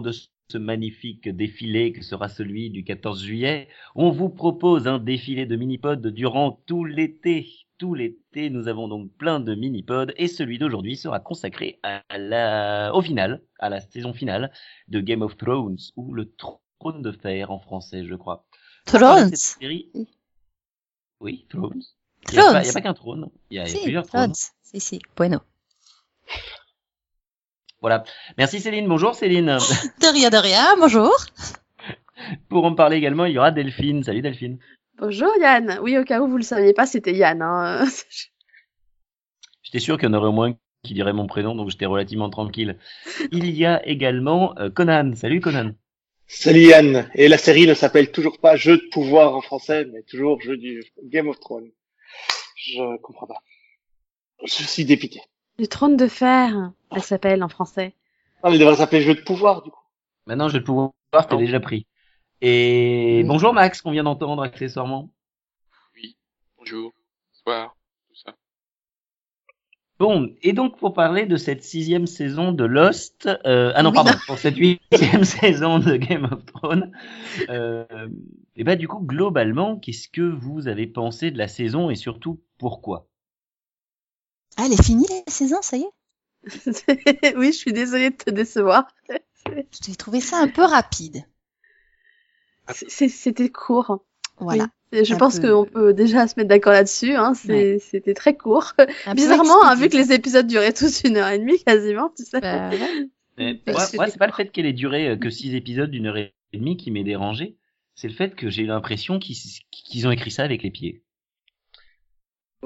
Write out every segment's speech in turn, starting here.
de ce magnifique défilé que sera celui du 14 juillet, on vous propose un défilé de mini-pods durant tout l'été. Tout l'été, nous avons donc plein de mini-pods et celui d'aujourd'hui sera consacré à la, au final, à la saison finale de Game of Thrones ou le trône de fer en français, je crois. Thrones. Série... Oui, Thrones. Il n'y a, pas, qu'un trône, il y a, Si, plusieurs Thrones. trônes. Si, si. Bueno. Voilà. Merci Céline. Bonjour Céline. De rien, de rien. Bonjour. Pour en parler également, il y aura Delphine. Salut Delphine. Bonjour Yann. Oui, au cas où vous le saviez pas, c'était Yann. Hein. J'étais sûr qu'il y en aurait au moins qui dirait mon prénom, donc j'étais relativement tranquille. Il y a également euh, Conan. Salut Conan. Salut Yann. Et la série ne s'appelle toujours pas Jeu de pouvoir en français, mais toujours Jeu du Game of Thrones. Je comprends pas. Je suis dépité. Du trône de fer, elle s'appelle en français. Non, mais il devrait s'appeler Jeu de pouvoir, du coup. Maintenant, je vais pouvoir t'es Non. déjà pris. Et bonjour Max, qu'on vient d'entendre accessoirement. Bonjour, bonsoir, tout ça. Bon, et donc pour parler de cette sixième saison de Lost, euh, ah non Oui. pardon, pour cette huitième saison de Game of Thrones, euh, et bah du coup globalement, qu'est-ce que vous avez pensé de la saison et surtout pourquoi? Ah, elle est finie la saison, ça y est? oui, je suis désolée de te décevoir. J'ai trouvé ça un peu rapide. C'était court. Voilà. Je pense peu. qu'on peut déjà se mettre d'accord là-dessus. Hein. C'était très court. Un Bizarrement, hein, vu que les épisodes duraient tous une heure et demie quasiment, tu sais. Bah, ouais. Mais Mais moi, c'est pas le fait qu'elle ait duré euh, que six épisodes d'une heure et demie qui m'est dérangé, c'est le fait que j'ai eu l'impression qu'ils qu'ils ont écrit ça avec les pieds.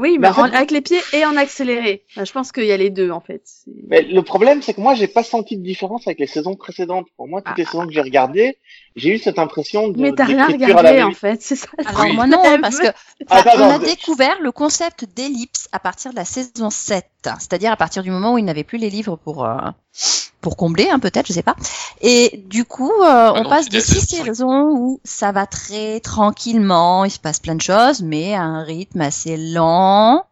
Oui, Mais mais en fait- en- avec les pieds et en accéléré. Je pense qu'il y a les deux en fait. Mais le problème, c'est que moi, j'ai pas senti de différence avec les saisons précédentes. Pour moi, toutes les saisons que j'ai regardées, j'ai eu cette impression de Mais t'as rien regardé en fait, c'est ça. Alors Oui. moi non, parce que Ah, on a découvert le concept d'ellipse à partir de la saison 7, c'est-à-dire à partir du moment où il n'avait plus les livres pour euh, pour combler, hein, peut-être, je sais pas. Et du coup, euh, on non, passe de six saisons où ça va très tranquillement, il se passe plein de choses, mais à un rythme assez lent,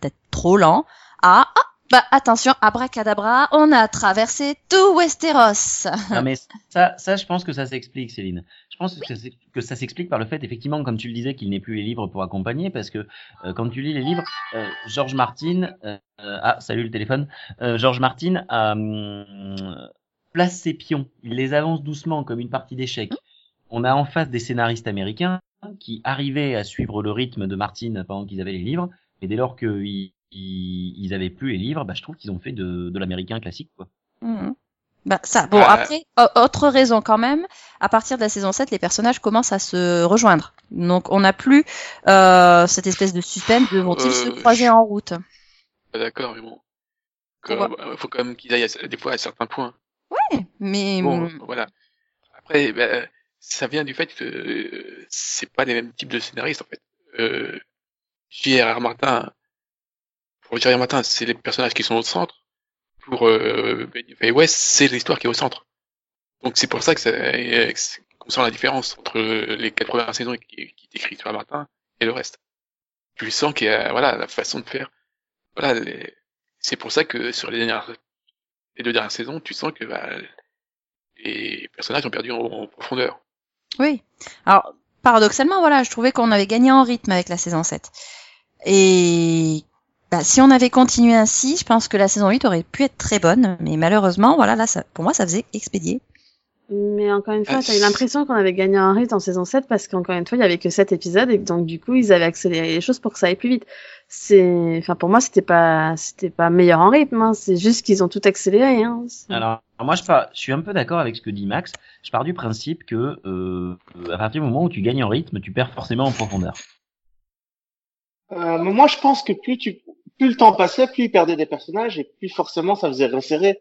peut-être trop lent, à ah, bah attention, abracadabra, on a traversé tout Westeros. Non mais ça, ça, je pense que ça s'explique, Céline. Je pense que, ça s'explique par le fait, effectivement, comme tu le disais, qu'il n'ait plus les livres pour accompagner, parce que euh, quand tu lis les livres, euh, George Martin, euh, ah, salut le téléphone, euh, George Martin hum, place ses pions, il les avance doucement comme une partie d'échecs. On a en face des scénaristes américains qui arrivaient à suivre le rythme de Martin pendant qu'ils avaient les livres, et dès lors qu'ils ils, ils avaient plus les livres, bah, je trouve qu'ils ont fait de, de l'américain classique, quoi. Mhm. Bah, ça, bon, Euh, après, o- autre raison quand même, à partir de la saison 7, les personnages commencent à se rejoindre. Donc, on n'a plus euh, cette espèce de suspense de vont-ils se Euh, croiser en route Pas d'accord, mais bon. Il faut quand même qu'ils aillent à- des fois à certains points. Mais Bon, hum, voilà. Après, ça vient du fait que euh, c'est pas les mêmes types de scénaristes, en fait. Euh, J.R.R. Martin, pour J.R.R. Martin, c'est les personnages qui sont au centre. Pour euh, et West, c'est l'histoire qui est au centre. Donc c'est pour ça que ça, euh, qu'on sent la différence entre les quatre premières saisons qui, qui est écrites par Martin et le reste. Tu sens qu'il y a, voilà, la façon de faire. Voilà, c'est pour ça que sur les dernières, les deux dernières saisons, tu sens que bah, les personnages ont perdu en, en profondeur. oui. Alors, paradoxalement, voilà, je trouvais qu'on avait gagné en rythme avec la saison 7. Et bah, si on avait continué ainsi, je pense que la saison 8 aurait pu être très bonne. Mais malheureusement, voilà, là, ça, pour moi, ça faisait expédier. Mais encore une fois, Ah, t'as eu l'impression qu'on avait gagné un rythme en saison 7 parce qu'encore une fois, il y avait que 7 épisodes et donc du coup, ils avaient accéléré les choses pour que ça aille plus vite. C'est, enfin, pour moi, c'était pas, c'était pas meilleur en rythme, hein. C'est juste qu'ils ont tout accéléré, hein. Alors, moi, je, suis un peu d'accord avec ce que dit Max. Je pars du principe que euh, à partir du moment où tu gagnes en rythme, tu perds forcément en profondeur. Euh, mais moi, je pense que plus tu, plus le temps passait, plus il perdait des personnages et plus forcément ça faisait resserrer.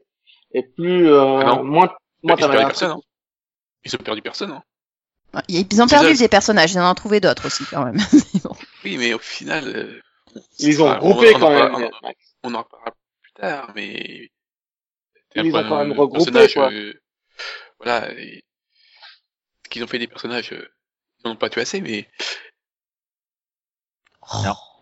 Et plus, euh, Ah moins, moins Ils ont t'avais perdu l'impression- personne, hein. Ils ont perdu personne, hein. Ils ont perdu des personnages, ils en ont trouvé d'autres aussi, quand même. Bon. Oui, mais au final, euh, Ils ont on- regroupé on quand même. on- on en reparlera plus tard, mais Ils ont quand même regroupé, personnage, quoi. euh, voilà, et- qu'ils ont fait des personnages, euh, ils n'en ont pas tué assez, mais Alors,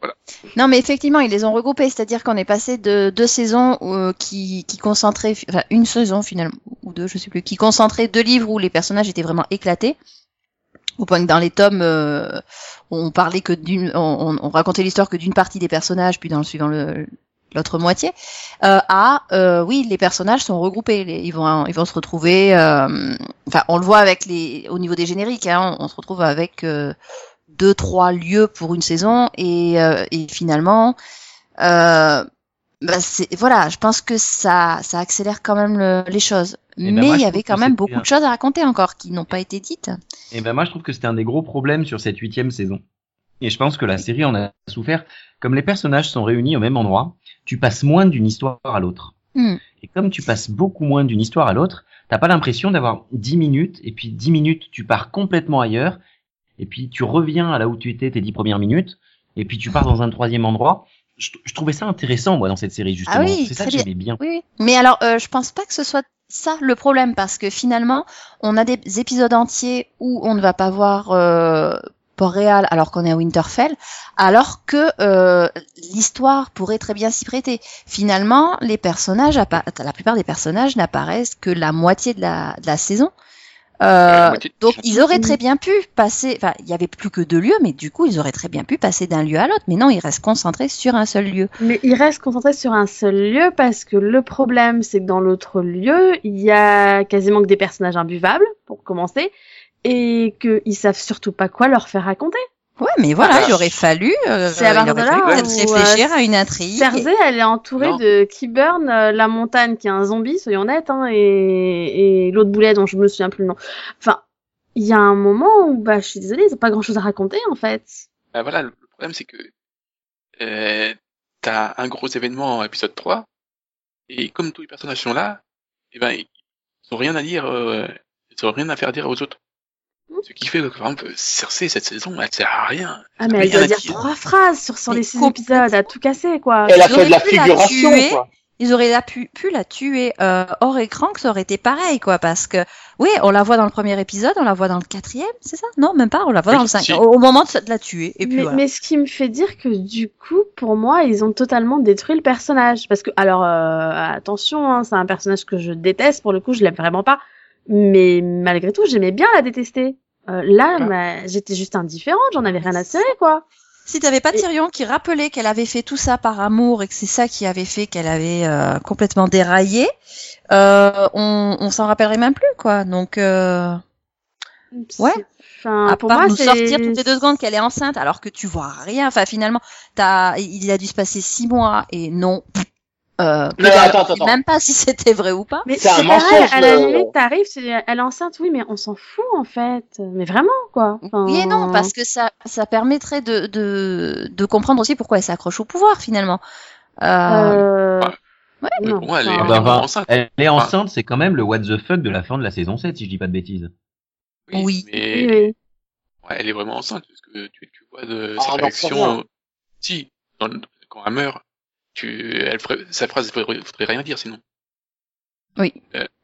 Non, mais effectivement, ils les ont regroupés, c'est-à-dire qu'on est passé de deux saisons euh, qui, qui concentraient, enfin une saison finalement, ou deux, je sais plus, qui concentraient deux livres où les personnages étaient vraiment éclatés, au point que dans les tomes, euh, on parlait que d'une, on, on racontait l'histoire que d'une partie des personnages, puis dans le suivant le l'autre moitié, euh, à euh, oui, les personnages sont regroupés, ils vont ils vont se retrouver, euh, enfin on le voit avec les, au niveau des génériques, hein, on, on se retrouve avec euh, deux trois lieux pour une saison et, euh, et finalement euh, bah c'est voilà je pense que ça ça accélère quand même le- les choses Eh ben, mais moi, il y avait quand même beaucoup de choses à raconter encore qui n'ont pas été dites Et ben moi je trouve que c'était un des gros problèmes sur cette huitième saison. Et je pense que la série en a souffert. Comme les personnages sont réunis au même endroit, tu passes moins d'une histoire à l'autre. Hmm. Et comme tu passes beaucoup moins d'une histoire à l'autre, t'as pas l'impression d'avoir 10 minutes, et puis 10 minutes tu pars complètement ailleurs, et puis tu reviens à là où tu étais tes 10 premières minutes, et puis tu pars dans un troisième endroit. Je, je trouvais ça intéressant moi dans cette série justement. Ah oui, C'est ça que j'aimais bien. Oui. Mais alors, euh, je pense pas que ce soit ça le problème, parce que finalement, on a des épisodes entiers où on ne va pas voir euh, Port-Réal alors qu'on est à Winterfell, alors que euh, l'histoire pourrait très bien s'y prêter. Finalement, les personnages, la plupart des personnages n'apparaissent que la moitié de la, de la saison. Euh, de- donc ils auraient très bien pu passer, enfin il y avait plus que deux lieux, mais du coup ils auraient très bien pu passer d'un lieu à l'autre. Mais non, ils restent concentrés sur un seul lieu. Mais il reste concentré sur un seul lieu parce que le problème, c'est que dans l'autre lieu, il y a quasiment que des personnages imbuvables, pour commencer, et qu'ils savent surtout pas quoi leur faire raconter. Ouais, mais voilà, Ah, il aurait fallu, euh, c'est à il aurait fallu peut-être où, réfléchir euh, à une intrigue. Cersei, elle est entourée Non. de Qyburn, euh, la montagne qui est un zombie, soyons honnêtes, hein, et, et l'autre boulet dont je me souviens plus le nom. Enfin, il y a un moment où, bah, je suis désolée, ils ont pas grand chose à raconter, en fait. Bah voilà, le problème c'est que euh, t'as un gros événement en épisode 3, et comme tous les personnages sont là, et ben ils ont rien à dire, euh, ils ont rien à faire dire aux autres. Ce qui fait que par exemple Cersei cette saison, elle sert à rien. Ah, mais elle doit dire trois phrases sur, sur Mais les six complètement. épisodes, à tout casser, quoi. Elle a Ils fait de la auraient pu la figuration, tuer. quoi. Ils auraient la pu, pu la tuer euh, hors écran, que ça aurait été pareil, quoi, parce que oui, on la voit dans le premier épisode, on la voit dans le quatrième, c'est ça? Non, même pas, on la voit Oui, dans le cinquième. Au, au moment de, de la tuer, et puis mais, voilà. mais ce qui me fait dire que du coup, pour moi, ils ont totalement détruit le personnage. Parce que, alors, euh, attention, hein, c'est un personnage que je déteste, pour le coup, je l'aime vraiment pas. Mais malgré tout, j'aimais bien la détester. Euh, là, bah, j'étais juste indifférente, j'en avais rien à tirer, quoi. Si t'avais pas Et- Tyrion qui rappelait qu'elle avait fait tout ça par amour et que c'est ça qui avait fait qu'elle avait euh, complètement déraillé, euh, on, on s'en rappellerait même plus, quoi. Donc, euh, Ouais. C'est- Enfin, à pour part moi, nous sortir toutes les deux secondes qu'elle est enceinte, alors que tu vois rien. Enfin, finalement, t'as, il a dû se passer six mois et non. Euh, Non, attends, attends. même pas si c'était vrai ou pas. Mais C'est un pareil, mensonge, à la limite, t'arrives, elle est enceinte, oui, mais on s'en fout, en fait. Mais vraiment, quoi. Enfin, Oui et non, parce que ça, ça permettrait de, de, de comprendre aussi pourquoi elle s'accroche au pouvoir finalement. Euh, Euh... Ouais. elle est- Ah bah, enceinte. Elle est enceinte, c'est quand même le what the fuck de la fin de la saison 7, si je dis pas de bêtises. Oui. Mais oui, oui. ouais, elle est vraiment enceinte, parce que tu, tu vois de Ah, sa réaction. Si, dans le- quand elle meurt, tu, elle ferait, sa phrase ne voudrait, voudrait rien dire sinon.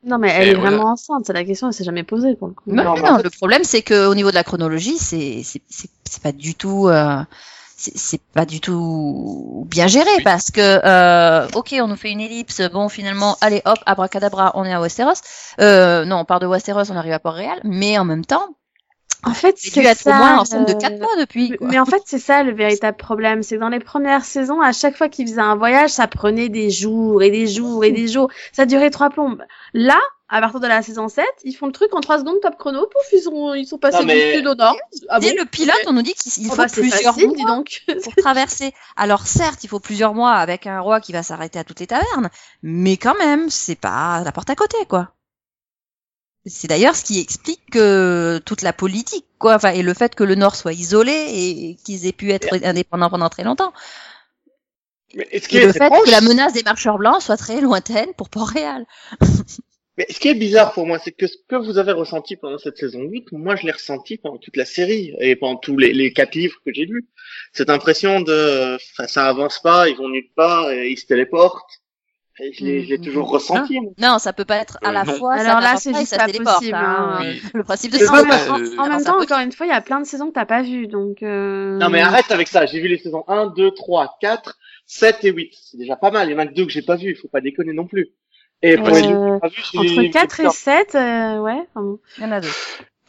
Non, mais elle est voilà. vraiment enceinte, c'est la question, elle s'est jamais posée, pour le coup. non, Non, non, le problème c'est que au niveau de la chronologie, c'est, c'est, c'est, c'est pas du tout, euh, c'est, c'est pas du tout bien géré Oui. parce que, euh, ok, on nous fait une ellipse, bon finalement, allez hop, abracadabra, on est à Westeros. Euh, non, on part de Westeros, on arrive à Port-Réal, mais en même temps, En fait, c'est ça. au moins de euh, quatre mois depuis. Mais, quoi. mais en fait, c'est ça le véritable problème. C'est que dans les premières saisons, à chaque fois qu'ils faisaient un voyage, ça prenait des jours et des jours et des jours. Ça durait trois plombes. Là, à partir de la saison 7, ils font le truc en trois secondes top chrono. Pouf, ils sont, ils sont passés Non, mais- du sud au nord. Ah bon le pilote, on nous dit qu'il il Oh faut bah, plusieurs facile, mois dis donc. pour traverser. Alors certes, il faut plusieurs mois avec un roi qui va s'arrêter à toutes les tavernes, mais quand même, c'est pas la porte à côté, quoi. C'est d'ailleurs ce qui explique que toute la politique, quoi, enfin, et le fait que le Nord soit isolé et qu'ils aient pu être indépendants pendant très longtemps. Mais ce Et est le fait que la menace des marcheurs blancs soit très lointaine pour Port-Réal. mais ce qui est bizarre pour moi, c'est que ce que vous avez ressenti pendant cette saison 8, moi je l'ai ressenti pendant toute la série et pendant tous les, les quatre livres que j'ai lus. Cette impression de, enfin, ça avance pas, ils vont nulle part, et ils se téléportent. Et je l'ai je l'ai toujours ressenti. moi. Non, ça peut pas être à Euh, la non. fois. ça Alors là, n'apporte c'est juste ça pas possible, hein. hein. Oui. Le principe de ça. en, euh, en- en même ça temps, encore une fois, il y a plein de saisons que t'as pas vues, donc. Euh... Non mais arrête avec ça, j'ai vu les saisons 1, 2, 3, 4, 7 et 8. C'est déjà pas mal, il y en a que deux que j'ai pas vu, il faut pas déconner non plus. Et pour Euh, les deux que j'ai pas vu, j'ai Entre vu 4 et Victor. 7, euh, ouais. Il y en a deux.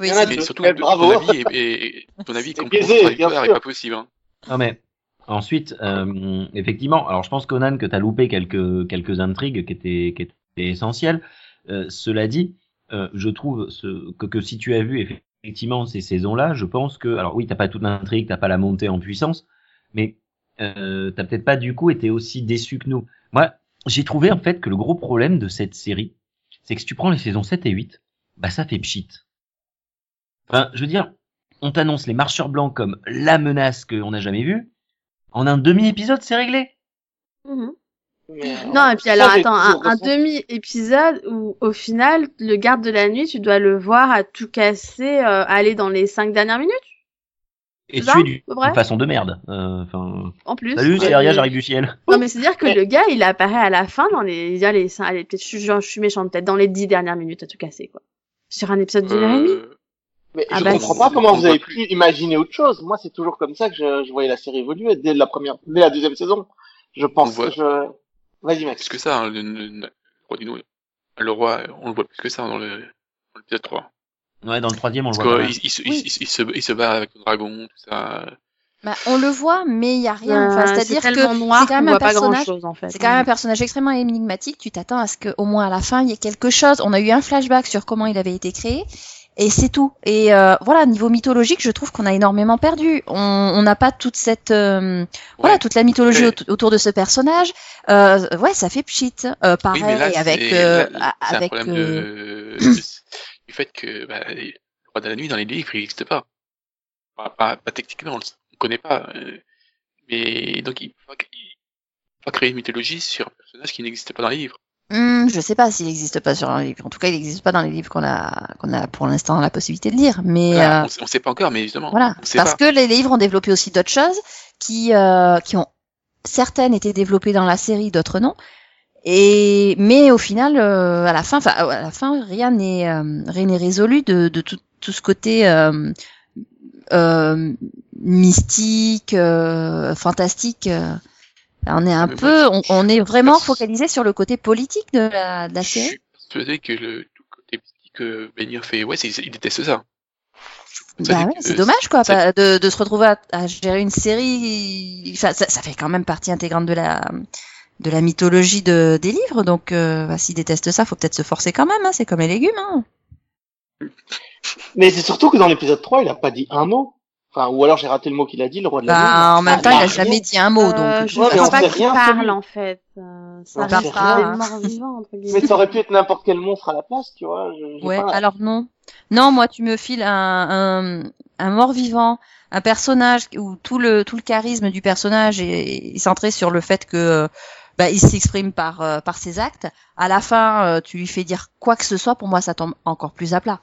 Oui, Il y en a deux. Mais surtout, Eh, ton bravo. avis, est, ton avis est complètement pas possible. Hein. Non mais ensuite, euh, effectivement, alors je pense Conan que t'as loupé quelques quelques intrigues qui étaient qui étaient essentielles. Euh, cela dit, euh, je trouve ce, que, que si tu as vu effectivement ces saisons-là, je pense que alors oui, t'as pas toute l'intrigue, t'as pas la montée en puissance, mais euh, t'as peut-être pas du coup été aussi déçu que nous. Moi, j'ai trouvé en fait que le gros problème de cette série, c'est que si tu prends les saisons 7 et 8, bah ça fait pchit. Enfin, je veux dire, on t'annonce les marcheurs blancs comme la menace qu'on n'a jamais vue. En un demi-épisode, c'est réglé? Mhm. Mais, euh, Non, et puis alors, attends, un, demi-épisode où, au final, le garde de la nuit, tu dois le voir à tout casser, euh, aller dans les cinq dernières minutes, Et tuer du- d'une façon de merde. Euh, Enfin, en plus. salut, c'est Aria, j'arrive du ciel. Non, mais c'est-à-dire que le gars, il apparaît à la fin dans les, il y a les, cinq- allez, peut-être, je, suis- je suis méchante, peut-être dans les dix dernières minutes à tout casser, quoi. Sur un épisode d'une heure et demie? Mais Ah je bah, comprends pas comment vous avez pu imaginer autre chose. Moi, c'est toujours comme ça que je, je voyais la série évoluer dès la première, dès la deuxième saison. Je pense voit- que je... Vas-y, Max. plus que ça, hein, le, le- le roi le on le voit plus que ça dans le dans l'épisode 3. Ouais, dans le troisième, on le voit. il, se- Oui. il, il, il se, il se bat avec le dragon, tout ça. Bah, on le voit, mais il y a rien. Enfin, Euh, c'est-à-dire c'est que c'est quand un personnage. en fait. C'est quand même un personnage extrêmement énigmatique. Tu t'attends à ce qu'au moins à la fin il y ait quelque chose. On a eu un flashback sur comment il avait été créé. Et c'est tout. Et euh, voilà, niveau mythologique, je trouve qu'on a énormément perdu. On n'a pas toute cette, euh, voilà, toute la mythologie autour de ce personnage. Euh, ouais, ça fait pchit. Euh, pareil oui, là, avec, euh, là, un avec. problème euh, de, de- du fait que bah, le roi de la nuit dans les livres, il n'existe pas. Pas, pas, pas techniquement, on ne connaît pas. euh, mais donc il faut, il faut créer une mythologie sur un personnage qui n'existe pas dans les livres. Hmm, je sais pas s'il n'existe pas sur un livre. En tout cas, il n'existe pas dans les livres qu'on a, qu'on a pour l'instant la possibilité de lire. Mais Voilà, euh, on, sait- on sait pas encore, mais justement, voilà, parce pas. que les livres ont développé aussi d'autres choses qui, euh, qui ont certaines été développées dans la série, d'autres non. Et mais au final, euh, à la fin, enfin à la fin, rien n'est euh, rien n'est résolu de, de tout, tout ce côté euh, euh, mystique, euh, fantastique. On est un peu, on, on est vraiment focalisé sur le côté politique de la, de la Je série. suis persuadé que le côté mystique que Benir fait, ouais, il déteste ça. Bah ouais, c'est dommage quoi, ça- de, de se retrouver à, à gérer une série. Enfin, ça, ça fait quand même partie intégrante de la de la mythologie de, des livres, donc euh, bah, s'il déteste ça, faut peut-être se forcer quand même. Hein, c'est comme les légumes. Hein. Mais c'est surtout que dans l'épisode 3, il a pas dit un mot. Enfin, ou alors j'ai raté le mot qu'il a dit, le roi de la. Bah, en même Ah, temps, il a jamais dit un mot, Euh, donc. je Ouais, mais crois on pas qu'il parle, en fait. Euh, ça reste Mais ça aurait pu être n'importe quel monstre à la place, tu vois. je- Ouais, pas- alors non. Non, moi tu me files un, un, un mort-vivant, un personnage où tout le tout le charisme du personnage est, est centré sur le fait que bah, il s'exprime par euh, par ses actes. À la fin, euh, tu lui fais dire quoi que ce soit, pour moi ça tombe encore plus à plat.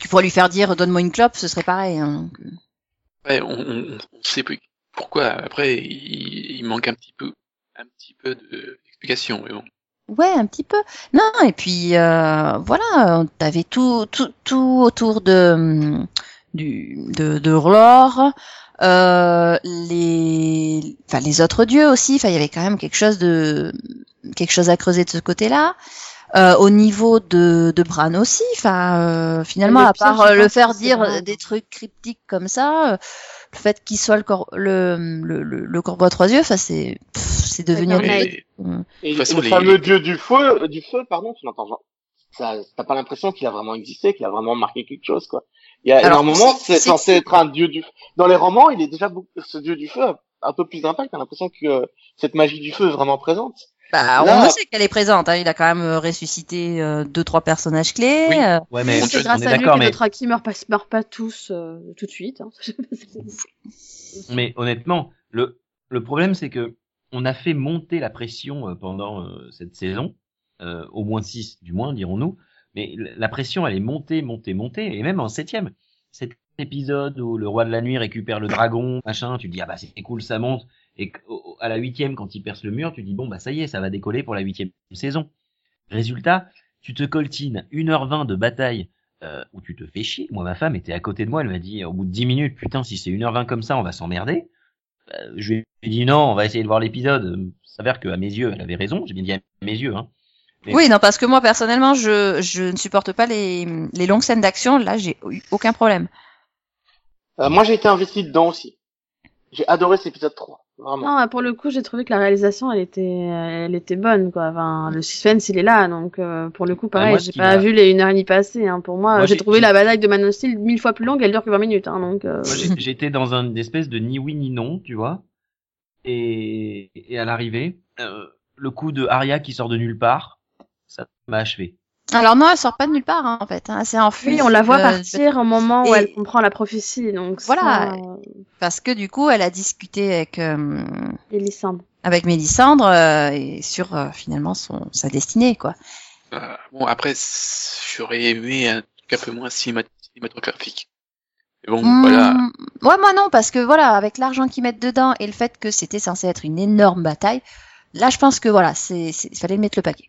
Tu pourrais lui faire dire donne-moi une clope, ce serait pareil. hein. Ouais, on, on, on sait plus pourquoi. Après, il, il manque un petit peu, un petit peu de- d'explication, mais bon. Ouais, un petit peu. Non, et puis euh, voilà, t'avais tout, tout, tout autour de du de, de l'or, euh, les, enfin les autres dieux aussi. Enfin, il y avait quand même quelque chose de quelque chose à creuser de ce côté-là. Euh, au niveau de, de Bran aussi, enfin euh, finalement Le à pire, part euh, le faire dire des trucs cryptiques comme ça, euh, le fait qu'il soit le, cor le, le, le, le corbeau à trois yeux, enfin c'est c'est devenu un. Et façon, le les- fameux dieu du feu, du feu, pardon, tu l'entends genre. Ça, t'as pas l'impression qu'il a vraiment existé, qu'il a vraiment marqué quelque chose, quoi. Il y a Alors, énormément, c'est- censé être un dieu du feu. Dans les romans, il est déjà beaucoup, ce dieu du feu a un peu plus d'impact. T'as l'impression que euh, cette magie du feu est vraiment présente. Bah, on sait qu'elle est présente. Hein. Il a quand même euh, ressuscité euh, deux, trois personnages clés. Oui. euh, Ouais, mais c'est est grâce on est à lui que mais, notre acquis meurt pas, meurt pas tous euh, tout de suite. Hein. mais honnêtement, le, le problème, c'est que on a fait monter la pression euh, pendant euh, cette saison, euh, au moins six, du moins, dirons-nous. Mais la pression, elle est montée, montée, montée, et même en septième. Épisode où le roi de la nuit récupère le dragon, machin, tu dis ah bah c'est cool, ça monte. Et à la huitième, quand il perce le mur, tu dis bon bah ça y est, ça va décoller pour la huitième saison. Résultat, tu te coltines 1h20 de bataille euh, où tu te fais chier. Moi, ma femme était à côté de moi, elle m'a dit au bout de 10 minutes, putain, si c'est 1h20 comme ça, on va s'emmerder. Euh, je lui ai dit non, on va essayer de voir l'épisode. Ça s'avère qu'à mes yeux, elle avait raison. J'ai bien dit à mes yeux. Hein. Oui, non, parce que moi personnellement, je, je ne supporte pas les, les longues scènes d'action. Là, j'ai eu aucun problème. Euh, moi, j'ai été investi dedans aussi. J'ai adoré cet épisode 3. Vraiment. Non, pour le coup, j'ai trouvé que la réalisation, elle était, elle était bonne, quoi. Enfin, le suspense, il est là, donc euh, pour le coup, pareil, moi, ce j'ai pas vu les une heure et demie passer. Hein. Pour moi, Moi, j'ai trouvé la bataille de Man of Steel mille fois plus longue, elle dure que 20 minutes, hein, donc. euh, j'étais dans un une espèce de ni oui ni non, tu vois. Et, et à l'arrivée, euh, le coup de Arya qui sort de nulle part, ça m'a achevé. Alors non, elle sort pas de nulle part, hein, en fait. Hein. C'est enfui. Oui, on la voit euh, partir au moment où et- elle comprend la prophétie, donc. Voilà. ça, Parce que du coup, elle a discuté avec euh, Élysandre. avec Mélissandre euh, et sur euh, finalement son sa destinée, quoi. Euh, bon, après, j'aurais aimé un truc un peu moins cinéma- cinématographique. Mais bon, Hmm, voilà. Ouais, moi non, parce que voilà, avec l'argent qu'ils mettent dedans et le fait que c'était censé être une énorme bataille, là, je pense que voilà, c'est, c'est- il fallait mettre le paquet.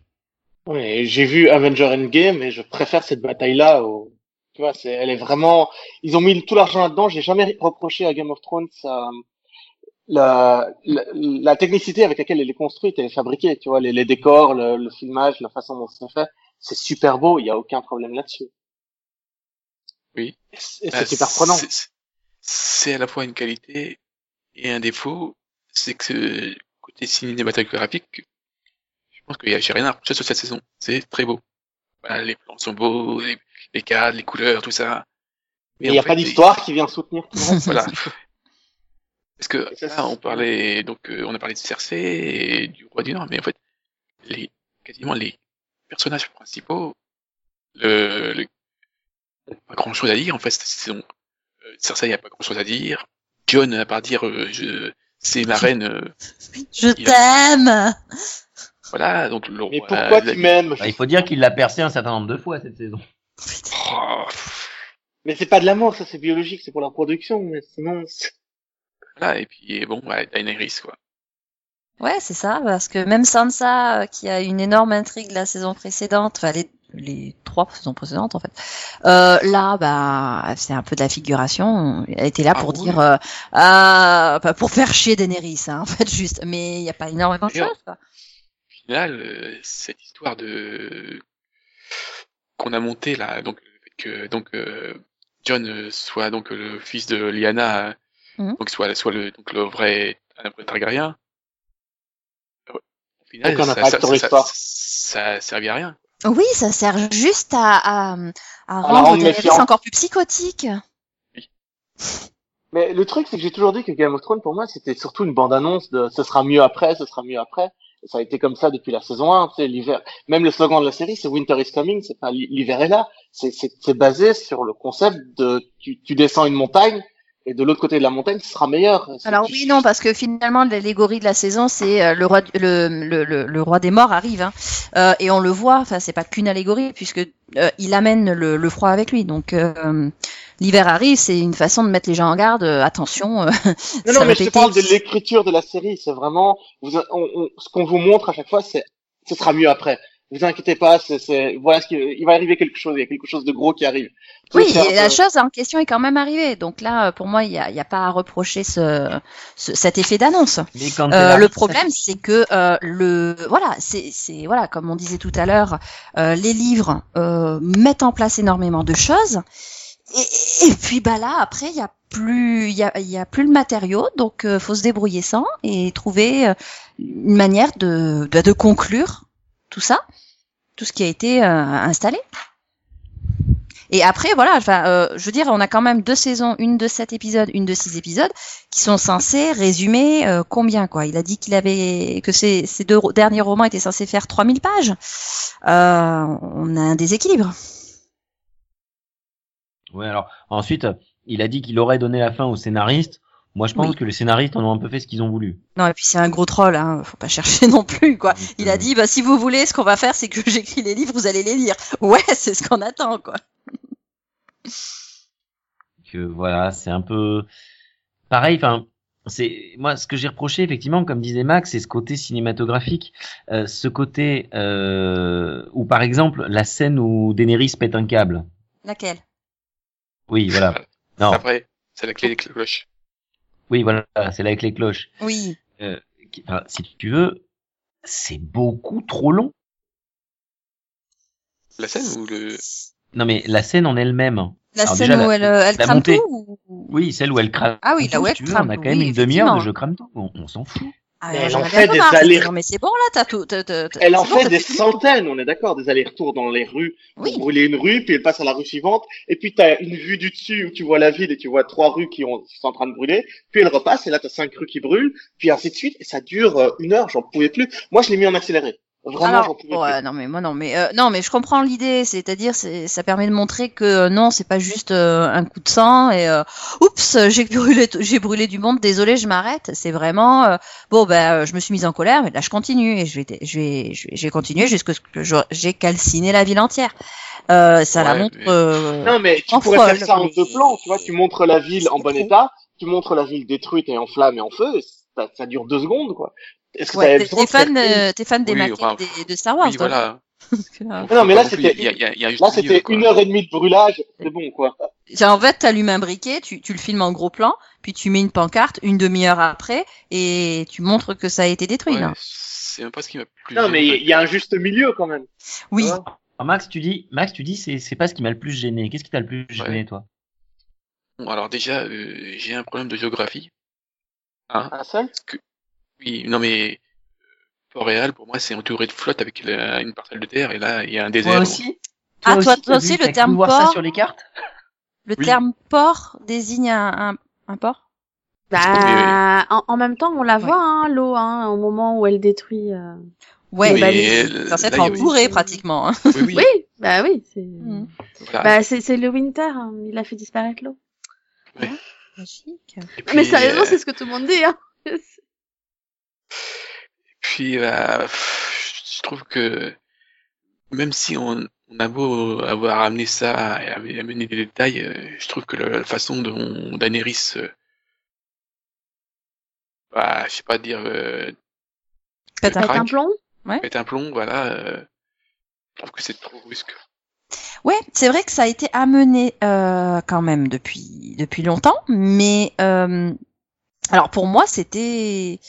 Ouais, j'ai vu Avenger Endgame et je préfère cette bataille-là au, tu vois, c'est, elle est vraiment, ils ont mis tout l'argent là-dedans. J'ai jamais reproché à Game of Thrones ça, la, la, la technicité avec laquelle elle est construite, elle est fabriquée, tu vois, les, les décors, le, le filmage, la façon dont c'est fait, c'est super beau, il y a aucun problème là-dessus. Oui. Et c'est Bah, c'est super prenant. c'est- C'est à la fois une qualité et un défaut, c'est que côté cinématographique, pense a j'ai rien à reprocher sur cette saison. C'est très beau. Voilà, les plans sont beaux, les, les cadres, les couleurs, tout ça. Mais il n'y a pas d'histoire qui vient soutenir tout le monde. Voilà. Parce que là, on c'est- parlait donc euh, on a parlé de Cersei et du roi du Nord, mais en fait, les quasiment les personnages principaux, le, le pas grand chose à dire en fait cette saison. Euh, Cersei a pas grand chose à dire. John à part dire euh, je c'est ma reine. euh, Je t'aime. Voilà donc le Mais pourquoi tu m'aimes? Bah, il faut dire qu'il l'a percé un certain nombre de fois cette saison. Oh, Mais c'est pas de l'amour, ça c'est biologique, c'est pour la production, mais sinon, voilà et puis bon ouais, Daenerys quoi. Ouais, c'est ça, parce que même Sansa, euh, qui a une énorme intrigue la saison précédente, enfin les, les trois saisons précédentes en fait, euh, là, bah, c'est un peu de la figuration. Elle était là Ah pour oui. dire, euh, ah, pas pour faire chier Daenerys, hein, en fait, juste. Mais il n'y a pas énormément de choses, quoi. Au final, cette histoire de qu'on a monté là, donc que donc euh, John soit donc le fils de Lyanna, Mhm. donc soit soit le donc le vrai un vrai Targaryen. Au final, ça, ça, ça, servait à rien. Oui, ça sert juste à, à, à rendre Daenerys encore plus psychotique. Mais le truc, c'est que j'ai toujours dit que Game of Thrones, pour moi, c'était surtout une bande-annonce de ce sera mieux après, ce sera mieux après. Ça a été comme ça depuis la saison 1, tu l'hiver. Même le slogan de la série, c'est Winter is coming, c'est pas l'hi- l'hiver est là. C'est basé sur le concept de tu, tu descends une montagne et de l'autre côté de la montagne, ce sera meilleur. Alors tu- oui, non, parce que finalement l'allégorie de la saison, c'est euh, le roi, le, le, le, le roi des morts arrive, hein. Euh, et on le voit. Enfin, c'est pas qu'une allégorie, puisque euh, il amène le, le froid avec lui. Donc euh, l'hiver arrive, c'est une façon de mettre les gens en garde. euh, attention. euh, Non, non, mais je te parle de l'écriture de la série. C'est vraiment, vous, on- on- ce qu'on vous montre à chaque fois, c'est, ce sera mieux après. Vous inquiétez pas, c'est, c'est, voilà ce qui, il va arriver quelque chose, il y a quelque chose de gros qui arrive. Oui, et la peu- chose en question est quand même arrivée. Donc là, euh, pour moi, il n'y a, pas à reprocher ce, ce- cet effet d'annonce. Mais quand Euh, le ça problème, c'est que euh, le voilà, c'est c'est voilà, comme on disait tout à l'heure, euh, les livres euh, mettent en place énormément de choses. Et, et puis bah là, après, il y a plus il y a, il y a plus le matériau, donc euh, faut se débrouiller sans et trouver euh, une manière de, de de conclure tout ça, tout ce qui a été euh, installé. Et après, voilà, euh, je veux dire, on a quand même deux saisons, une de sept épisodes, une de six épisodes, qui sont censés résumer euh, combien, quoi. Il a dit qu'il avait que ces, ces deux derniers romans étaient censés faire 3000 pages. On a un déséquilibre. Ouais, alors ensuite, il a dit qu'il aurait donné la fin aux scénaristes. Moi, je pense Oui. que les scénaristes en ont un peu fait ce qu'ils ont voulu. Non, et puis c'est un gros troll, hein. Faut pas chercher non plus, quoi. Donc, Il a euh, dit, bah si vous voulez, ce qu'on va faire, c'est que j'écris les livres, vous allez les lire. Ouais, c'est ce qu'on attend, quoi. que voilà, c'est un peu pareil. Enfin, c'est moi ce que j'ai reproché effectivement, comme disait Max, c'est ce côté cinématographique, euh, ce côté euh, où par exemple la scène où Daenerys pète un câble. Laquelle? Oui, voilà. Non, Après, c'est la clé des cloches. Oui, voilà, c'est là avec les cloches. Oui. Qui- enfin, si tu veux, c'est beaucoup trop long. La scène ou le... Non mais la scène en elle-même. La Alors scène déjà, où la- elle, euh, elle crame montée. tout ou... Oui, celle où elle crame. Ah oui, là tout, où si elle tu veux, crame on a tout, quand même oui, une demi-heure de je crame tout. On, on s'en fout. Ah, elle en fait des marre, j'étais allers- genre, mais c'est bon là, t'as tout. t'as- t'as- t'as- Elle en fait des centaines, on est d'accord, des allers-retours dans les rues pour Oui. brûler une rue, puis elle passe à la rue suivante, et puis t'as une vue du dessus où tu vois la ville et tu vois trois rues qui, ont, qui sont en train de brûler, puis elle repasse et là t'as cinq rues qui brûlent, puis ainsi de suite, et ça dure euh, une heure, j'en pouvais plus. Moi je l'ai mis en accéléré. Vraiment, j'en Alors, pouvais ouais, non mais moi non mais euh, non mais je comprends l'idée, c'est-à-dire c'est ça permet de montrer que euh, non c'est pas juste euh, un coup de sang et euh, oups j'ai brûlé t- j'ai brûlé du monde, désolé je m'arrête, c'est vraiment euh, bon ben euh, je me suis mise en colère mais là je continue et je vais je vais je vais, je vais continuer jusqu'à ce que j'ai calciné la ville entière. Euh, ça la montre. mais- euh. Non mais tu en pourrais folle, faire ça en mais- deux plans, tu vois, tu montres la ville en bon trop. état, tu montres la ville détruite et en flammes et en feu, ça, ça dure deux secondes quoi. Est-ce que ouais, t'es fan, euh, t'es fan des Oui, maquettes enfin, des- de Star Wars. Oui, toi. voilà. Parce que là- Non, mais là, c'était- Il y a, il y a, il y a juste Là c'était une heure et demie de brûlage, c'est bon quoi. En fait, t'allumes un briquet, tu, tu le filmes en gros plan, puis tu mets une pancarte une demi-heure après, et tu montres que ça a été détruit. Ouais, là. c'est même pas ce qui m'a plu. Non mais il y a un juste milieu quand même. Oui. Alors, Max, tu dis, Max, tu dis, c'est c'est pas ce qui m'a le plus gêné. Qu'est-ce qui t'a le plus gêné, Ouais. toi? Bon, alors déjà, euh, j'ai un problème de géographie. Hein? Un seul Oui, non mais Port-Réal, pour moi, c'est entouré de flotte avec la- une parcelle de terre, et là, il y a un désert. Toi donc- aussi Ah, toi- t'as toi aussi, le terme voir ça port sur les cartes Le Oui. terme port désigne un, un, un port? Bah, en, en même temps, on la Ouais. voit, hein, l'eau, hein, au moment où elle détruit. euh, Ouais, Oui, bah, euh, censé être entouré pratiquement. hein. Oui, oui. Oui, bah oui, c'est. Mm. voilà. Bah, c'est c'est le winter, hein, il a fait disparaître l'eau. Magique. Et puis, Mais sérieusement, euh, c'est ce que tout le monde dit, hein. Puis, euh, pff, je trouve que même si on, on a beau avoir amené ça et amené des détails, euh, je trouve que la, façon dont Daenerys, euh, bah, je sais pas dire, euh, Pète un plomb. pète un plomb, voilà, euh, je trouve que c'est trop brusque. Ouais, c'est vrai que ça a été amené euh, quand même depuis depuis longtemps, mais euh, alors pour moi c'était,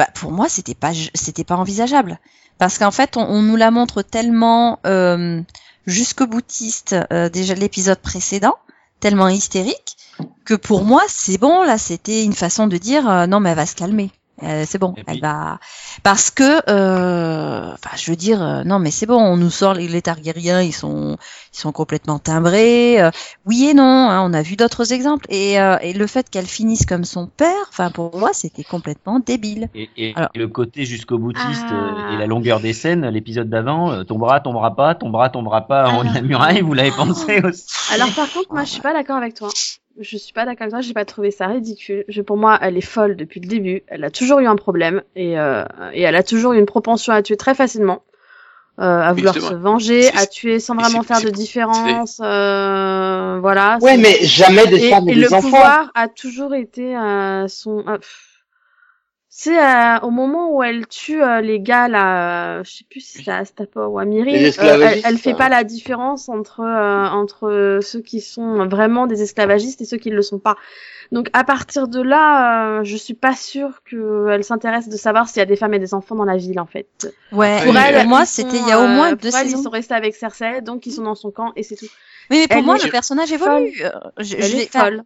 bah, pour moi c'était pas c'était pas envisageable parce qu'en fait on, nous la montre tellement euh, jusqu'au boutiste euh, déjà l'épisode précédent, tellement hystérique que pour moi c'est bon là c'était une façon de dire euh, non mais elle va se calmer. Euh, c'est bon, elle va parce que, euh, enfin, je veux dire, euh, non, mais c'est bon, on nous sort les, les Targaryens, ils sont, ils sont complètement timbrés. euh, oui et non, hein, on a vu d'autres exemples. Et, euh, et le fait qu'elle finisse comme son père, enfin, pour moi, c'était complètement débile. et, et- Alors- et le côté jusqu'au boutiste Ah. euh, et la longueur des scènes, l'épisode d'avant, euh, tombera, tombera pas, tombera, tombera pas en haut de la Alors- muraille, vous l'avez pensé aussi Alors par contre, moi, je suis pas d'accord avec toi. Je suis pas d'accord avec toi. J'ai pas trouvé ça ridicule. Je, pour moi, elle est folle depuis le début. Elle a toujours eu un problème et, euh, et elle a toujours eu une propension à tuer très facilement, euh, à vouloir justement, se venger, à tuer sans vraiment faire de différence. Euh, voilà. Ouais, mais jamais des et, femmes et, et des le enfants. pouvoir a toujours été euh, son. euh, pff. C'est euh, au moment où elle tue euh, les gars là, euh, je sais plus si c'est à Astapor ou à euh, elle, elle fait hein. pas la différence entre euh, entre ceux qui sont vraiment des esclavagistes et ceux qui ne le sont pas. Donc à partir de là, euh, je suis pas sûre qu'elle s'intéresse de savoir s'il y a des femmes et des enfants dans la ville en fait. Ouais, Pour elle, pour moi, c'était il y a au moins deux elle, ils saisons. sont restés avec Cersei, donc ils sont dans son camp et c'est tout. Mais pour elle moi, est le personnage évolue. Euh, je- Elle je est folle.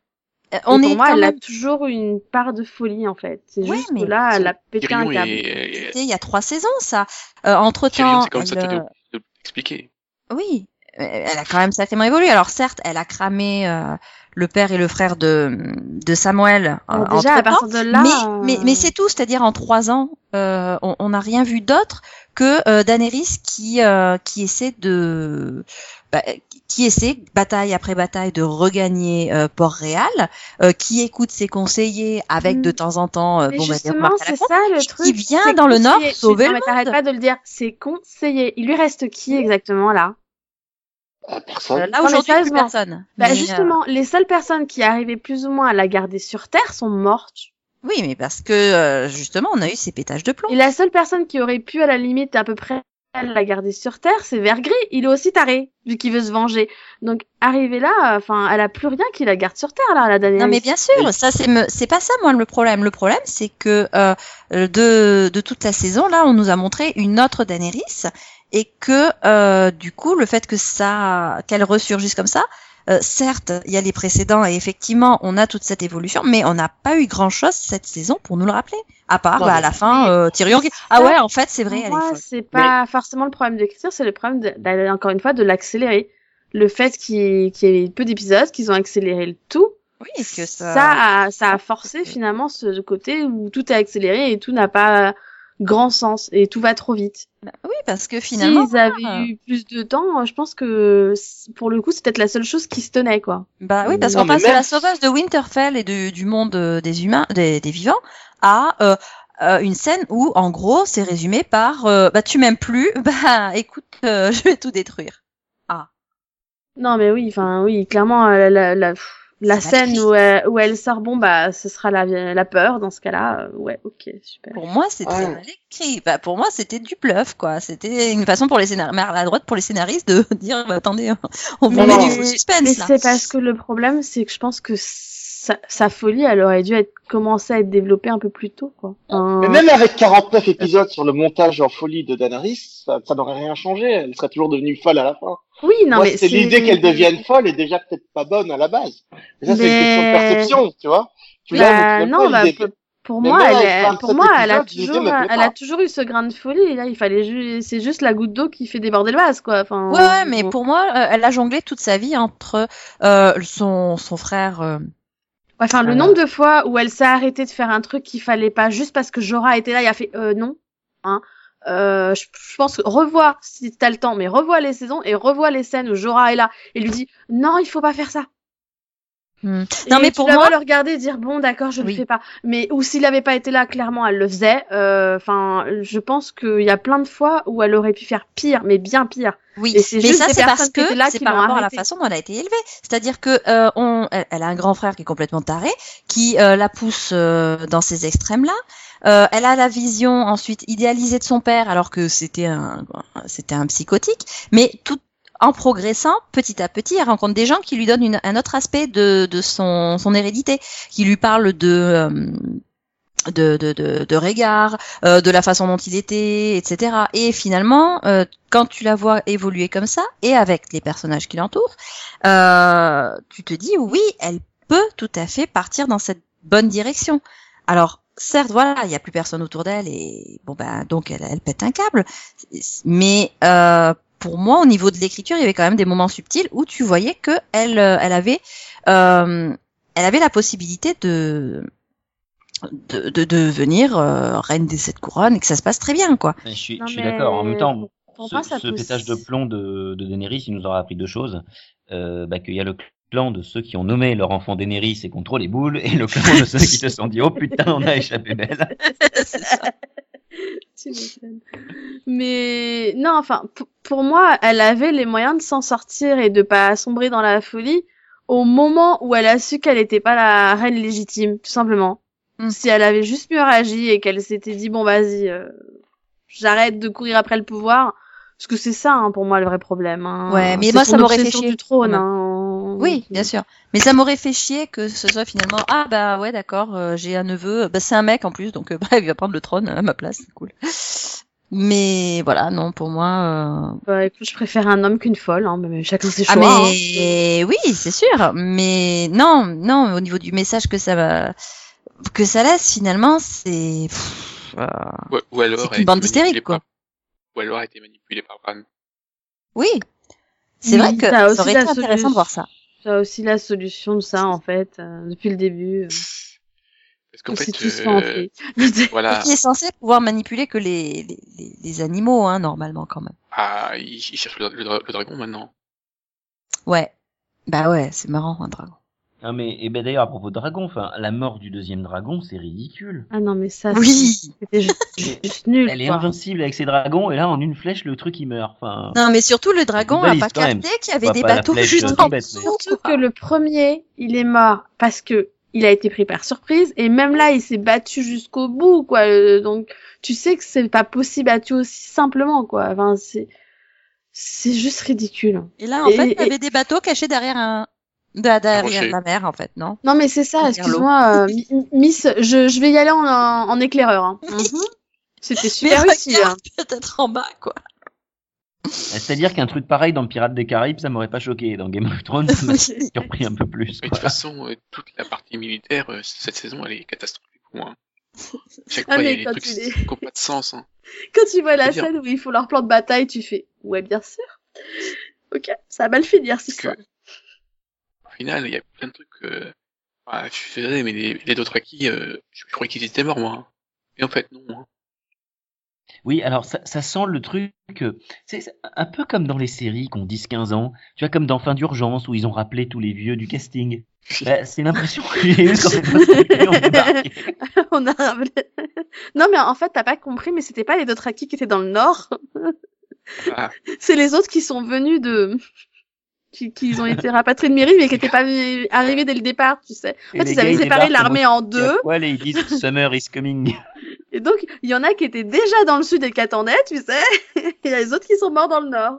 Euh, pour est moi, elle a toujours une part de folie en fait. C'est Ouais, juste mais que là, elle a pété un câble. il y a trois saisons, ça. Euh, entre temps, c'est comme ça, elle, tu euh, dois de l'expliquer. Oui, elle a quand même sacrément évolué. Alors certes, elle a cramé euh, le père et le frère de, de Samuel euh, Euh, déjà, à partir de là, mais, mais, mais c'est tout, c'est-à-dire en trois ans, euh, on on n'a rien vu d'autre que euh, Daenerys qui, euh, qui essaie de... bah, qui essaie, bataille après bataille, de regagner euh, Port-Réal, euh, qui écoute ses conseillers avec Mm. de temps en temps euh, bon, bah, justement, c'est ça le qui truc. vient c'est dans le Nord sauver Non, le mais t'arrêtes pas de le dire. C'est conseiller. Il lui reste qui exactement là? Euh, personne. Euh, là Non, mais aujourd'hui, plus personne. Bah Mais, euh, justement, les seules personnes qui arrivaient plus ou moins à la garder sur Terre sont mortes. Oui, mais parce que euh, justement, on a eu ces pétages de plomb. Et la seule personne qui aurait pu, à la limite, à peu près la garder sur Terre, c'est Vergris. Il est aussi taré, vu qu'il veut se venger. Donc, arrivé là, enfin, elle a plus rien qui la garde sur Terre, là, la Daenerys. Non, mais bien sûr, ça c'est me... c'est pas ça moi le problème. Le problème, c'est que euh, de de toute la saison là, on nous a montré une autre Daenerys et que euh, du coup, le fait que ça qu'elle ressurgisse comme ça, euh, certes, il y a les précédents et effectivement, on a toute cette évolution, mais on n'a pas eu grand-chose cette saison pour nous le rappeler. À part, bah, à la fin, euh, Tyrion qui... Ah ouais, en fait, c'est vrai, c'est pas forcément le problème d'écriture, c'est le problème, de, d'aller, encore une fois, de l'accélérer. Le fait qu'il y ait peu d'épisodes, qu'ils ont accéléré le tout, Oui, est-ce que ça... ça a, ça a forcé finalement ce côté où tout est accéléré et tout n'a pas grand sens et tout va trop vite. Bah oui, parce que finalement, S'ils avaient voilà. eu plus de temps, je pense que pour le coup, c'est peut-être la seule chose qui se tenait, quoi. Bah oui, parce qu'on mais passe de la sauvage de Winterfell et du, du monde euh, des humains, des, des vivants, à euh, euh, une scène où, en gros, c'est résumé par euh, bah tu m'aimes plus, bah écoute, euh, je vais tout détruire. Non, mais oui, enfin, oui, clairement, euh, la, la, la mal scène où elle, où elle sort, bon, bah, ce sera la, la peur dans ce cas-là. euh, ouais, ok, super. Pour moi, Ouais. mal écrit. Bah pour moi, c'était du bluff, quoi. C'était une façon pour les scénaristes, à droite pour les scénaristes de dire, bah, attendez, on vous Mais- met du Mais suspense là. c'est parce que le problème, c'est que je pense que sa, sa folie, elle aurait dû être commencer à être développée un peu plus tôt, quoi. Mais même avec 49 épisodes sur le montage en folie de Daenerys, ça, ça n'aurait rien changé. Elle serait toujours devenue folle à la fin. oui, non, Moi, mais c'est l'idée qu'elle devienne folle est déjà peut-être pas bonne à la base. Mais ça, c'est une question de perception, tu vois. Tu Bah, non, bah, pour- Mais moi, elle, avec est- 27 pour moi, elle a toujours, me plaît elle pas. a toujours eu ce grain de folie. Et là, il fallait c'est juste la goutte d'eau qui fait déborder le vase, quoi. Enfin. Ouais, ouais, mais pour moi, euh, elle a jonglé toute sa vie entre euh, son son frère. euh, Enfin, le Euh. nombre de fois où elle s'est arrêtée de faire un truc qu'il fallait pas juste parce que Jorah était là, il a fait euh, non. Hein. Euh, je, je pense revois si t'as le temps, mais revois les saisons et revois les scènes où Jorah est là et lui dit non, il faut pas faire ça. Et Non, mais pour moi, le regarder et dire bon d'accord, je Oui. le fais pas. Mais ou s'il avait pas été là, clairement, elle le faisait. Euh, Enfin, je pense qu'il y a plein de fois où elle aurait pu faire pire, mais bien pire. Oui, Et mais juste ça c'est parce que là c'est par rapport à la façon dont elle a été élevée. C'est-à-dire que euh, on, elle, elle a un grand frère qui est complètement taré, qui euh, la pousse euh, dans ces extrêmes-là. Euh, elle a la vision ensuite idéalisée de son père, alors que c'était un, c'était un psychotique. Mais tout en progressant, petit à petit, elle rencontre des gens qui lui donnent une- un autre aspect de, de son, son hérédité, qui lui parlent de euh, de, de, de, de regard, euh, de la façon dont il était, etc. Et finalement, euh, quand tu la vois évoluer comme ça, et avec les personnages qui l'entourent, euh, tu te dis oui, elle peut tout à fait partir dans cette bonne direction. Alors, certes, voilà, il n'y a plus personne autour d'elle, et bon ben donc elle, elle pète un câble. Mais euh, pour moi, au niveau de l'écriture, il y avait quand même des moments subtils où tu voyais que elle, euh, elle avait, euh, elle avait la possibilité de de, de devenir euh, reine des sept couronnes et que ça se passe très bien quoi. Je suis, je d'accord. En même temps, Pour ce, moi, ça ce peut- pétage de plomb de, de Daenerys, il nous aura appris deux choses. Euh, bah, qu'il y a le clan de ceux qui ont nommé leur enfant Daenerys et contre les boules, et le clan de ceux qui se sont dit, oh putain, on a échappé belle. Tu m'étonnes. Mais non, enfin, pour moi, elle avait les moyens de s'en sortir et de pas sombrer dans la folie au moment où elle a su qu'elle n'était pas la reine légitime, tout simplement. Mm. Si elle avait juste mieux réagi et qu'elle s'était dit bon vas-y, euh, j'arrête de courir après le pouvoir, parce que c'est ça hein, pour moi le vrai problème. Hein. Ouais, mais moi, ça m'aurait fait chier, du trône. Hein. Oui, bien sûr. Mais ça m'aurait fait chier que ce soit finalement ah bah ouais d'accord, euh, j'ai un neveu, bah c'est un mec en plus donc euh, bah, il va prendre le trône à ma place, c'est cool. Mais voilà, non pour moi euh, Bah, écoute, je préfère un homme qu'une folle, hein, mais chacun ses choix. Ah hein. mais oui, c'est sûr, mais non, non, au niveau du message que ça va que ça laisse finalement, c'est euh, Ou, ou alors C'est une bande hystérique, quoi. par- Ou alors elle a été manipulée par Bran. oui. C'est vrai que ça aurait été intéressant solution. de voir ça. C'est aussi la solution de ça en fait euh, depuis le début. euh, Parce qu'en que fait, euh, voilà, Qui est censé pouvoir manipuler que les, les, animaux, hein, normalement quand même. ah, il, il cherche le, le dra- le dragon maintenant. Ouais. Bah ouais, c'est marrant un dragon. Ah, mais, et ben d'ailleurs, à propos de dragon, enfin, la mort du deuxième dragon, c'est ridicule. Ah non mais ça Oui. c'était juste, juste nul. Elle est quoi. invincible avec ses dragons, et là, en une flèche, le truc, il meurt. Enfin, Non, mais surtout le dragon a pas capté qu'il y avait des bateaux flèche, juste euh, en dessous. Surtout que le premier il est mort parce que il a été pris par surprise et même là, il s'est battu jusqu'au bout, quoi. Euh, Donc, tu sais que c'est pas possible à tuer aussi simplement, quoi. Enfin, c'est c'est juste ridicule. Et là, en Et- fait, il et- y avait des bateaux cachés derrière un, derrière la mer, en fait, non? Non, mais c'est ça. Excuse-moi, euh, Mi- Miss, je, je vais y aller en, en éclaireur. Hein. Mhm. C'était super Mais réussi. hein. peut-être en bas, quoi. C'est-à-dire qu'un truc pareil dans Pirates des Caraïbes, ça m'aurait pas choqué. Dans Game of Thrones, ça m'a surpris un peu plus. Mais de toute façon, euh, toute la partie militaire, euh, cette saison, elle est catastrophique pour moi. Chaque Ah, fois, il y a des trucs qui n'ont pas de sens. Hein. Quand tu vois la scène où ils font leur plan de bataille, tu fais ouais, bien sûr. Ok, ça va mal finir Parce histoire. que, final, il y a plein de trucs. Euh... ah, je suis désolé, mais les, les autres acquis, euh, je, je croyais qu'ils étaient morts, moi. hein. Et en fait, non. Hein. Oui, alors ça, ça sent le truc, euh, c'est un peu comme dans les séries qui ont 10-15 ans, tu vois, comme dans Fin d'urgence où ils ont rappelé tous les vieux du casting. Bah, c'est l'impression que j'ai eue quand débarqué. On a rappelé- non, mais en fait, t'as pas compris, mais c'était pas les autres acquis qui étaient dans le nord. Ah, C'est les autres qui sont venus de. Qui, qui ont été rapatriés de mairie, mais qui étaient pas arrivés dès le départ, tu sais. En fait, ils avaient séparé l'armée en deux. Ouais, ils disent Summer is coming? Et donc, il y en a qui étaient déjà dans le sud et qui attendaient, tu sais. Et il y a les autres qui sont morts dans le nord.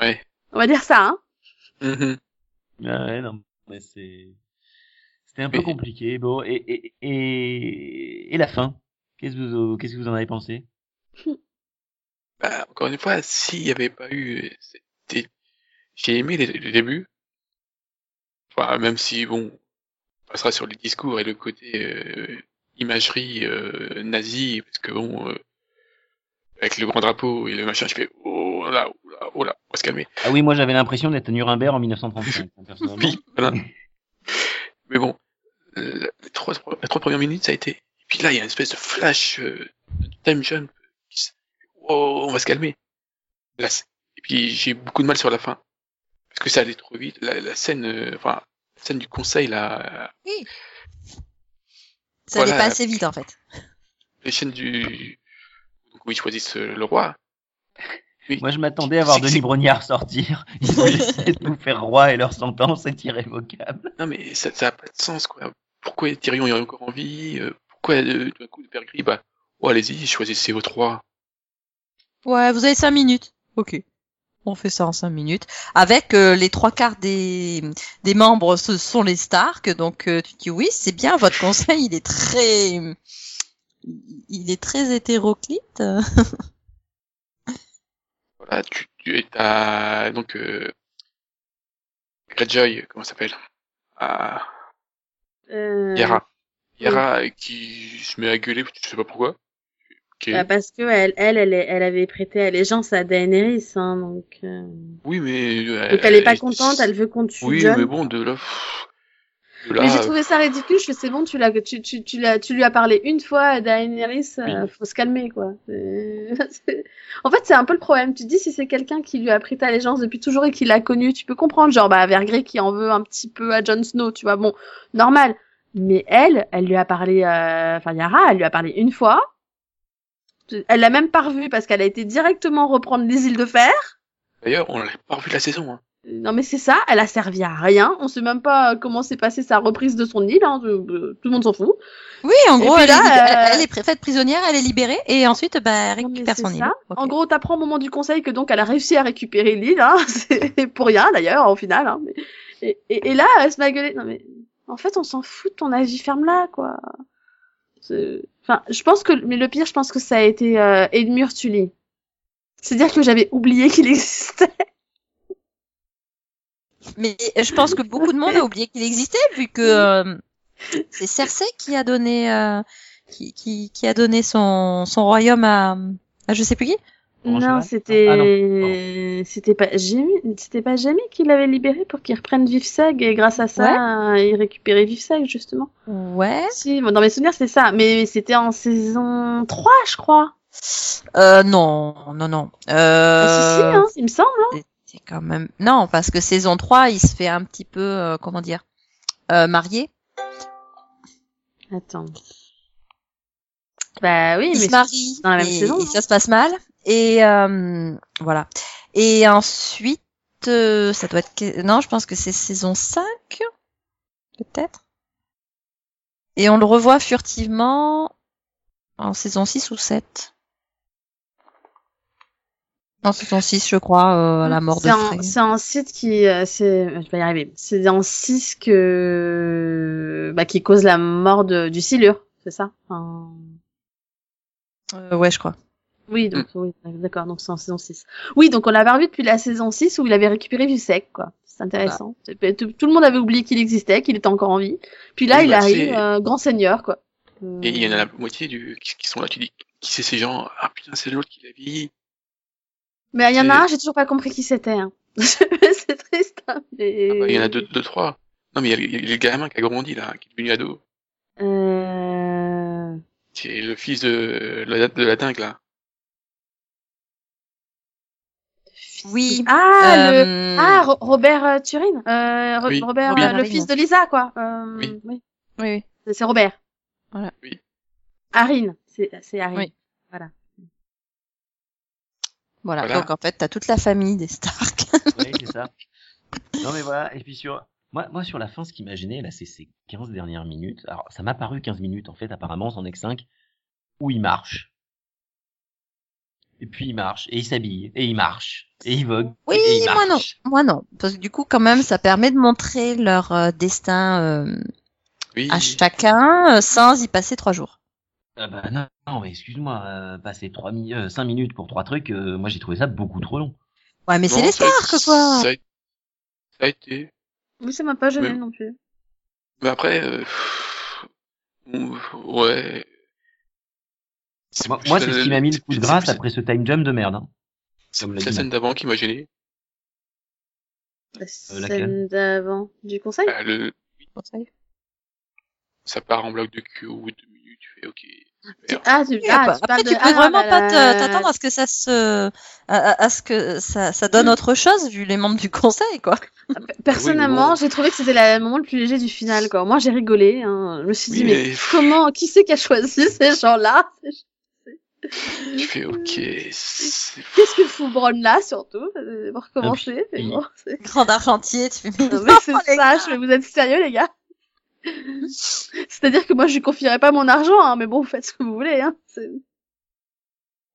ouais. On va dire ça, hein. Ah ouais, non, mais c'est, c'était un peu compliqué. Bon, et, et, et, et la fin. Qu'est-ce que vous, qu'est-ce que vous en avez pensé? Bah, encore une fois, s'il n'y avait pas eu... c'était- J'ai aimé les- le début. Enfin, même si, bon, on passera sur les discours et le côté euh, imagerie euh, nazie, parce que bon, euh, avec le grand drapeau et le machin, je fais oh là, oh là, oh là, on va se calmer. Ah oui, moi j'avais l'impression d'être à Nuremberg en 1935, personnellement. Oui, voilà. Mais bon, euh, les trois, les trois premières minutes, ça a été. Et puis là, il y a une espèce de flash euh, de time jump. Oh, on va se calmer. Là, et puis j'ai beaucoup de mal sur la fin parce que ça allait trop vite. La, la scène, euh, enfin, la scène du conseil, là, Ça Voilà. allait pas assez vite, en fait. les chaînes du donc, où ils choisissent euh, le roi. Oui. Moi je m'attendais à voir Denis Brognard sortir. Ils ont essayé de nous faire roi et leur sentence est irrévocable. Non mais ça, ça a pas de sens quoi. Pourquoi Tyrion est encore en vie euh, Pourquoi euh, tout d'un coup le père gris bah oh allez-y choisissez vos trois. Ouais, vous avez cinq minutes. Ok. On fait ça en cinq minutes. Avec euh, les trois quarts des, des membres, ce sont les Stark. Donc euh, tu dis oui, c'est bien. Votre conseil, il est très, il est très hétéroclite. Voilà tu tu as donc euh, Greyjoy comment ça s'appelle? Ah, Euh, Yara Yara euh, qui se met à gueuler je sais pas pourquoi. Bah, parce que elle, elle, elle, avait prêté allégeance à Daenerys, hein, donc. euh, Oui mais euh, Donc elle est pas elle- contente, elle veut qu'on tue Oui mais bon de là. pff, de là Mais j'ai trouvé ça ridicule. Je fais c'est bon, tu l'as, tu, tu, tu l'as, tu lui as parlé une fois à Daenerys, euh, faut se calmer quoi. En fait, c'est un peu le problème. Tu te dis si c'est quelqu'un qui lui a prêté allégeance depuis toujours et qui l'a connu, tu peux comprendre. Genre bah Vergrey qui en veut un petit peu à Jon Snow, tu vois. Bon, normal. Mais elle, elle lui a parlé, euh, enfin Yara, elle lui a parlé une fois. Elle l'a même pas revu parce qu'elle a été directement reprendre les îles de fer. D'ailleurs on l'a pas revu la saison. Hein. Non mais c'est ça, elle a servi à rien. On sait même pas comment s'est passée sa reprise de son île. Hein. Tout le monde s'en fout. Oui, en gros, elle, là, est, euh, elle, est faite prisonnière, elle est libérée, et ensuite, bah, elle récupère son île. En gros, t'apprends au moment du conseil que donc elle a réussi à récupérer l'île, hein. C'est pour rien d'ailleurs au final. Hein. Et, et, et là, elle se met à gueuler. Non mais en fait, on s'en fout de ton avis ferme là, quoi. Enfin, je pense que, mais le pire, je pense que ça a été euh, Edmure Tully. C'est-à-dire que j'avais oublié qu'il existait. Mais je pense que beaucoup de monde a oublié qu'il existait, vu que euh, c'est Cersei qui a donné, euh, qui, qui, qui a donné son, son royaume à, à je sais plus qui. Non, c'était, Ah non, c'était pas Jamie, c'était pas Jamie qui l'avait libéré pour qu'il reprenne Vifseg et grâce à ça, il récupérait Vifseg justement. Ouais. Si, bon, dans mes souvenirs, c'est ça. Mais c'était en saison 3, je crois. Euh, non, non, non. Euh, Ah, si, si, hein, il me semble. hein. C'est quand même non parce que saison 3 il se fait un petit peu euh, comment dire euh, marié Attends. Bah oui, il mais se marie dans la même et, saison, et hein. ça se passe mal et euh, voilà et ensuite euh, ça doit être non je pense que c'est saison 5 peut-être Et on le revoit furtivement en saison 6 ou 7. En saison 6, je crois, euh, à la mort de C'est un, Frey. c'est un site qui, euh, c'est, je vais y arriver. C'est dans 6 que, bah, qui cause la mort de, du silure, c'est ça? Enfin, Euh, ouais, je crois. Oui, donc, oui, d'accord, donc c'est en saison 6. Oui, donc on l'avait revu depuis la saison 6 où il avait récupéré du sec, quoi. C'est intéressant. C'est- Tout, tout le monde avait oublié qu'il existait, qu'il était encore en vie. Puis là, Oui, il bah, arrive, c'est- euh, grand seigneur, quoi. Euh, Et il y en a la moitié du, qui, sont là, tu dis, qui c'est ces gens? Ah putain, c'est l'autre qui l'a vieilli. Mais il y en a c'est- un, j'ai toujours pas compris qui c'était, hein. c'est triste, hein, mais... Ah bah, il y en a deux, deux, trois. Non, mais il y a, il y a le gamin qui a grandi, là, qui est devenu ado. Euh... Qui est le fils de la, de la dingue, là. Oui. Ah, le... Euh, Ah, Ro- Robert euh, Turin. Euh, Ro- Oui. Robert, Oui. euh, le fils de Lisa, quoi. Euh, Oui. oui, oui. C'est- Robert. Voilà. Oui. Arin. C'est c'est Arin. Oui. Voilà. Voilà. Voilà. Donc en fait, t'as toute la famille des Stark. Oui, c'est ça. Non, mais voilà. Et puis sur, moi, moi, sur la fin, ce qui m'a gêné, là, c'est ces 15 dernières minutes. Alors, ça m'a paru 15 minutes, en fait, apparemment, c'en est que 5, où il marche. Et puis il marche, et il s'habille, et il marche, et il vogue. Oui, et il moi non. Moi non. Parce que du coup, quand même, ça permet de montrer leur euh, destin euh, Oui. à chacun euh, sans y passer trois jours. Ah bah non, non, mais excuse-moi, euh, passer 3 mi euh, 5 minutes pour trois trucs, euh, moi j'ai trouvé ça beaucoup trop long. Ouais, mais c'est les a- Stark, quoi. Ça a, ça a été. Oui, ça m'a pas gêné Mais- non plus. Mais après, euh, ouais. Moi, c'est ce qui m'a mis le coup de grâce après ce time jump de merde. Hein. C'est l'a scène Matt. d'avant qui m'a gêné. La Euh, scène d'avant du conseil? Ah, le, ça part en bloc de cul au bout de deux minutes, tu fais ok. Ah, tu, Oui, ah, tu parles après, de... tu peux ah, vraiment pas t'attendre à ce que ça se, à, à- à ce que ça, ça donne autre chose vu les membres du conseil, quoi. Personnellement, bon. j'ai trouvé que c'était la- le moment le plus léger du final, quoi. Moi, j'ai rigolé, hein. Je me suis dit, mais mais- comment, qui c'est qui a choisi ces gens-là? Tu fais ok. c'est- Qu'est-ce que fout Bron là, surtout? Euh, Pour recommencer. mais puis- bon, c'est- Grand argentier, tu fais, mais Non, mais c'est ça, je vous êtes sérieux, les gars? C'est-à-dire que moi, je lui confierai pas mon argent, hein, mais bon, vous faites ce que vous voulez, hein. C'est-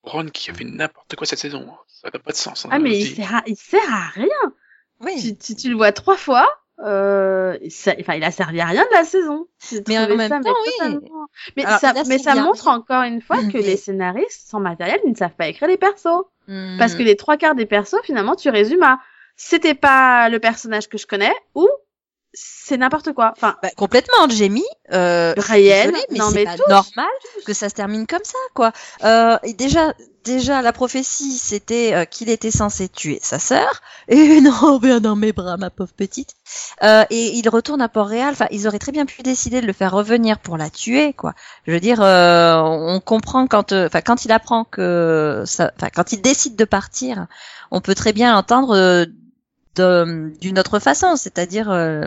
Ron qui a fait n'importe quoi cette saison. hein. Ça n'a pas de sens. hein, Ah, mais je il sert à, il sert à rien. Oui. Tu, tu, tu le vois trois fois, euh, sa- enfin, il a servi à rien de la saison. Mais en même ça, temps, oui. Mais Alors, ça, a mais ça montre encore une fois que les scénaristes sans matériel, ils ne savent pas écrire les persos. Hmm. Parce que les trois quarts des persos, finalement, tu résumes à c'était pas le personnage que je connais ou c'est n'importe quoi. Enfin, Bah, complètement, Jamie. Euh, Brienne, désolée, mais non, c'est mais pas normal que ça se termine comme ça, quoi. Euh, et déjà, déjà, la prophétie, c'était euh, qu'il était censé tuer sa sœur. Et non, viens dans mes bras, ma pauvre petite. Euh, et il retourne à Port-Réal. Enfin, ils auraient très bien pu décider de le faire revenir pour la tuer, quoi. Je veux dire, euh, on comprend quand, euh, enfin, quand il apprend que, enfin, quand il décide de partir, on peut très bien l'entendre euh, de- d'une autre façon, c'est-à-dire. euh,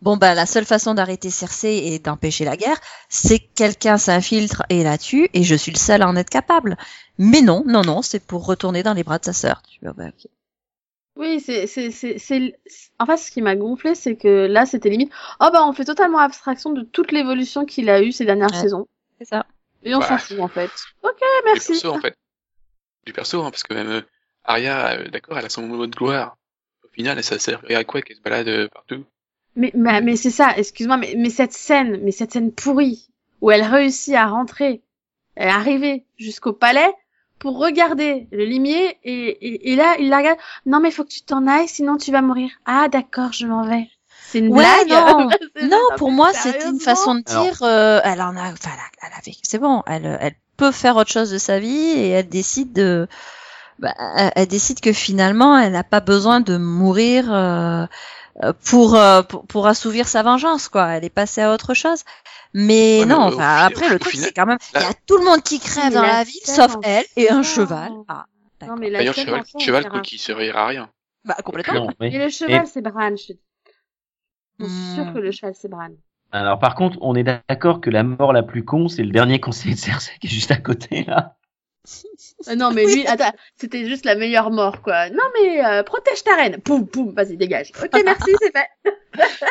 Bon bah la seule façon d'arrêter Cersei et d'empêcher la guerre, c'est que quelqu'un s'infiltre et la tue, et je suis le seul à en être capable. Mais non, non, non, c'est pour retourner dans les bras de sa sœur. Tu vois, bah, ok. oui, c'est, c'est, c'est, c'est, en fait, ce qui m'a gonflé, c'est que là, c'était limite, oh bah, on fait totalement abstraction de toute l'évolution qu'il a eue ces dernières Ouais. saisons. C'est ça. Et on Bah. s'en fout, en fait. Ok, Du merci. perso, en fait. Du perso, hein, parce que même euh, Arya, euh, d'accord, elle a son moment de gloire. Final, ça sert à quoi qu'elle se balade euh, partout? Mais, mais, mais c'est ça, excuse-moi, mais, mais cette scène, mais cette scène pourrie, où elle réussit à rentrer, à arriver jusqu'au palais, pour regarder le limier, et, et, et là, il la regarde, non mais faut que tu t'en ailles, sinon tu vas mourir. Ah d'accord, je m'en vais. C'est une Ouais, blague non. C'est Non, pour moi, c'était une façon de dire, euh, elle en a, enfin, elle, a- elle avait, c'est bon, elle, elle peut faire autre chose de sa vie et elle décide de, bah, elle, elle décide que finalement, elle n'a pas besoin de mourir euh, euh, pour, euh, pour pour assouvir sa vengeance, quoi. Elle est passée à autre chose. Mais Ouais, non, enfin, fi- après le truc, final- c'est quand même, il y a tout le monde qui crève dans la la ville, sauf en elle et un cheval. Ah, Non d'accord. mais la D'ailleurs, cheval, cheval quoi, qui servira à rien. bah complètement. Non, mais- Et le cheval, c'est Bran, je te dis. Je suis Hmm. sûre que le cheval, c'est Bran. Alors par contre, on est d'accord que la mort la plus con, c'est le dernier conseiller de Cersei qui est juste à côté là. Euh, non mais lui, attends, c'était juste la meilleure mort quoi. Non mais euh, protège ta reine. Poum poum, vas-y dégage. Ok merci, c'est fait.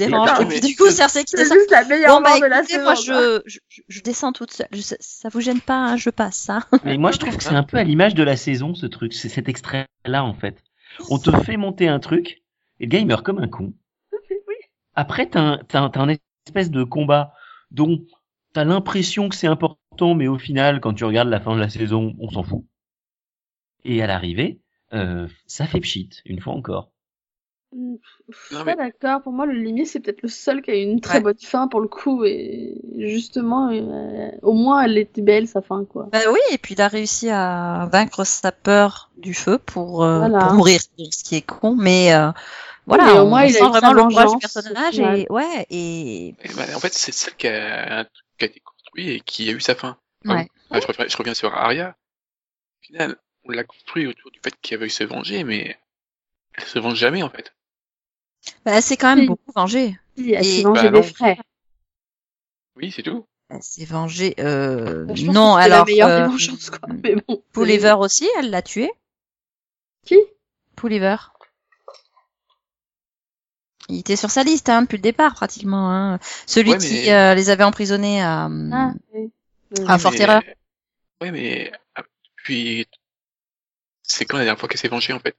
Attends, Et puis, du coup, Cersei qui C'est juste la meilleure Bon, bah, mort de la écoutez, saison. moi, quoi. je, je, je descends toute seule. Je- ça, ça vous gêne pas, hein, je passe, hein. Mais moi, je trouve que c'est un peu à l'image de la saison, ce truc, c'est cet extrait-là, en fait. On te fait monter un truc, et le gars, il meurt comme un con. Oui. Après, t'as un, t'as un, t'as un espèce de combat dont t'as l'impression que c'est important, mais au final, quand tu regardes la fin de la saison, on s'en fout. Et à l'arrivée, euh, ça fait pchit, une fois encore. Mm, Je suis pas mais- d'accord. Pour moi, le limier, c'est peut-être le seul qui a eu une très Ouais. bonne fin pour le coup. Et justement, euh, au moins, elle était belle, sa fin, quoi. Bah oui, et puis il a réussi à vaincre sa peur du feu pour, euh, Voilà. pour mourir, ce qui est con, mais euh, voilà, mais au on moins, il a sent eu vraiment le courage du personnage et ouais, et Et bah, en fait, c'est celle qui a, un truc qui a été construit et qui a eu sa fin. ouais. Je, reviens, je reviens sur Arya. Au final, on l'a construit autour du fait qu'elle veuille se venger, mais elle se venge jamais, en fait. Bah, elle s'est quand même Oui. beaucoup vengée. Si, elle s'est vengée Bah, des frais. Oui, c'est tout. Elle s'est vengée. Euh, Bah, non, alors la meilleure euh, des quoi. Mais bon. Pulliver aussi, elle l'a tué. Qui? Pulliver. Il était sur sa liste hein, depuis le départ pratiquement. Hein. Celui Ouais, qui mais- euh, les avait emprisonnés à, euh, Ah, oui. Ah, Fort Terreur. Ouais, mais ah, puis c'est quand la dernière fois qu'elle s'est vengée, en fait?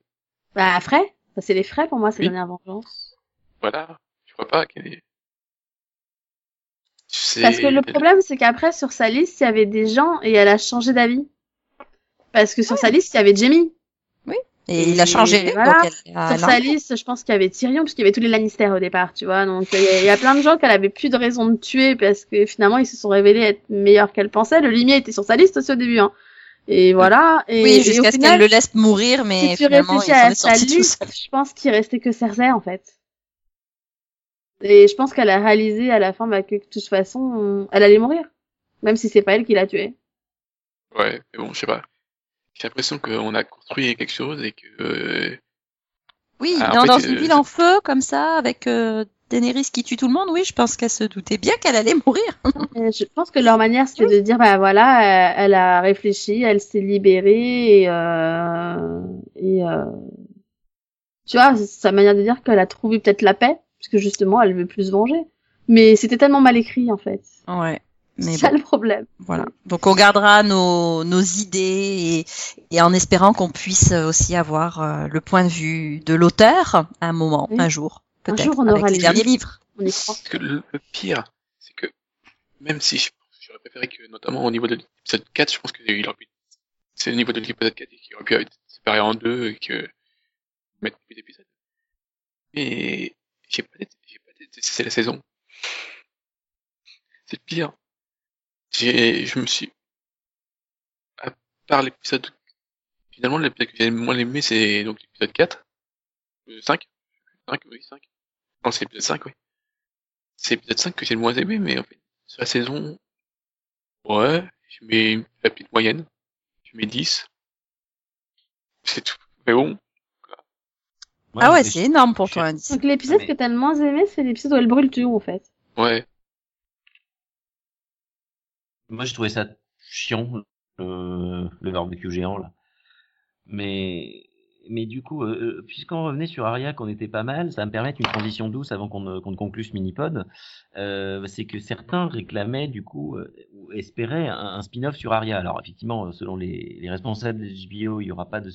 Bah. Ça, c'est les frais pour moi, c'est Oui. la dernière vengeance. Voilà. Je vois pas qu'elle est... C'est- Parce que le problème, c'est qu'après, sur sa liste, il y avait des gens et elle a changé d'avis. Parce que sur sa liste, il y avait Jamie. Et il a changé. Voilà. donc elle a- Sur sa liste, je pense qu'il y avait Tyrion, puisqu'il y avait tous les Lannister au départ, tu vois. Donc, il y, a- il y a plein de gens qu'elle avait plus de raison de tuer parce que finalement, ils se sont révélés être meilleurs qu'elle pensait. Le limier était sur sa liste aussi au début, hein. Et voilà. Et, oui, jusqu'à ce qu'elle le laisse mourir, mais si tu finalement réfléchis à sa seul. je pense qu'il restait que Cersei, en fait. Et je pense qu'elle a réalisé à la fin bah, que de toute façon, on- elle allait mourir. Même si c'est pas elle qui l'a tué. Ouais, mais bon, je sais pas. J'ai l'impression qu'on a construit quelque chose et que... euh, Oui, Ah, dans, fait, dans euh, une ville en feu comme ça, avec euh, Daenerys qui tue tout le monde, oui, je pense qu'elle se doutait bien qu'elle allait mourir. Je pense que leur manière, c'était de dire, bah voilà, elle, elle a réfléchi, elle s'est libérée et, euh, et euh, tu vois, c'est sa manière de dire qu'elle a trouvé peut-être la paix, parce que justement, elle veut plus se venger. Mais c'était tellement mal écrit, en fait. Ouais. C'est ça bon, le problème. voilà. Donc on gardera nos, nos idées et, et en espérant qu'on puisse aussi avoir euh, le point de vue de l'auteur à un moment, Oui. un jour, Un jour, on aura les les derniers livres. livres. On y croit. Parce que le, le pire, c'est que même si je- j'aurais préféré que, notamment au niveau de l'épisode 4, je pense qu'il aurait pu... C'est au niveau de l'épisode 4 qui aurait pu être séparé en deux et que... mettre plus d'épisodes. Mais j'ai pas j'ai pas détesté la saison. C'est le pire. J'ai, je me suis, à part l'épisode, finalement, l'épisode que j'ai le moins aimé, c'est donc l'épisode 4, euh, 5, 5, oui, 5. Non, c'est l'épisode 5, oui. C'est l'épisode 5 que j'ai le moins aimé, mais en fait, sur la saison, ouais, je mets une la petite moyenne. Je mets 10. C'est tout. Mais bon, ah ouais, c'est énorme pour toi, un 10. Donc l'épisode Mais- que t'as le moins aimé, c'est l'épisode où elle brûle tout, en fait. ouais. Moi, je trouvais ça chiant, le, le barbecue géant, là. Mais, mais du coup, euh, euh, puisqu'on revenait sur Aria, qu'on était pas mal, ça va me permettre une transition douce avant qu'on qu'on ne conclue ce mini-pod. Euh, c'est que certains réclamaient, du coup, euh, ou espéraient un, spin-off sur Aria. Alors, effectivement, euh, selon les, les responsables de HBO, il y aura pas de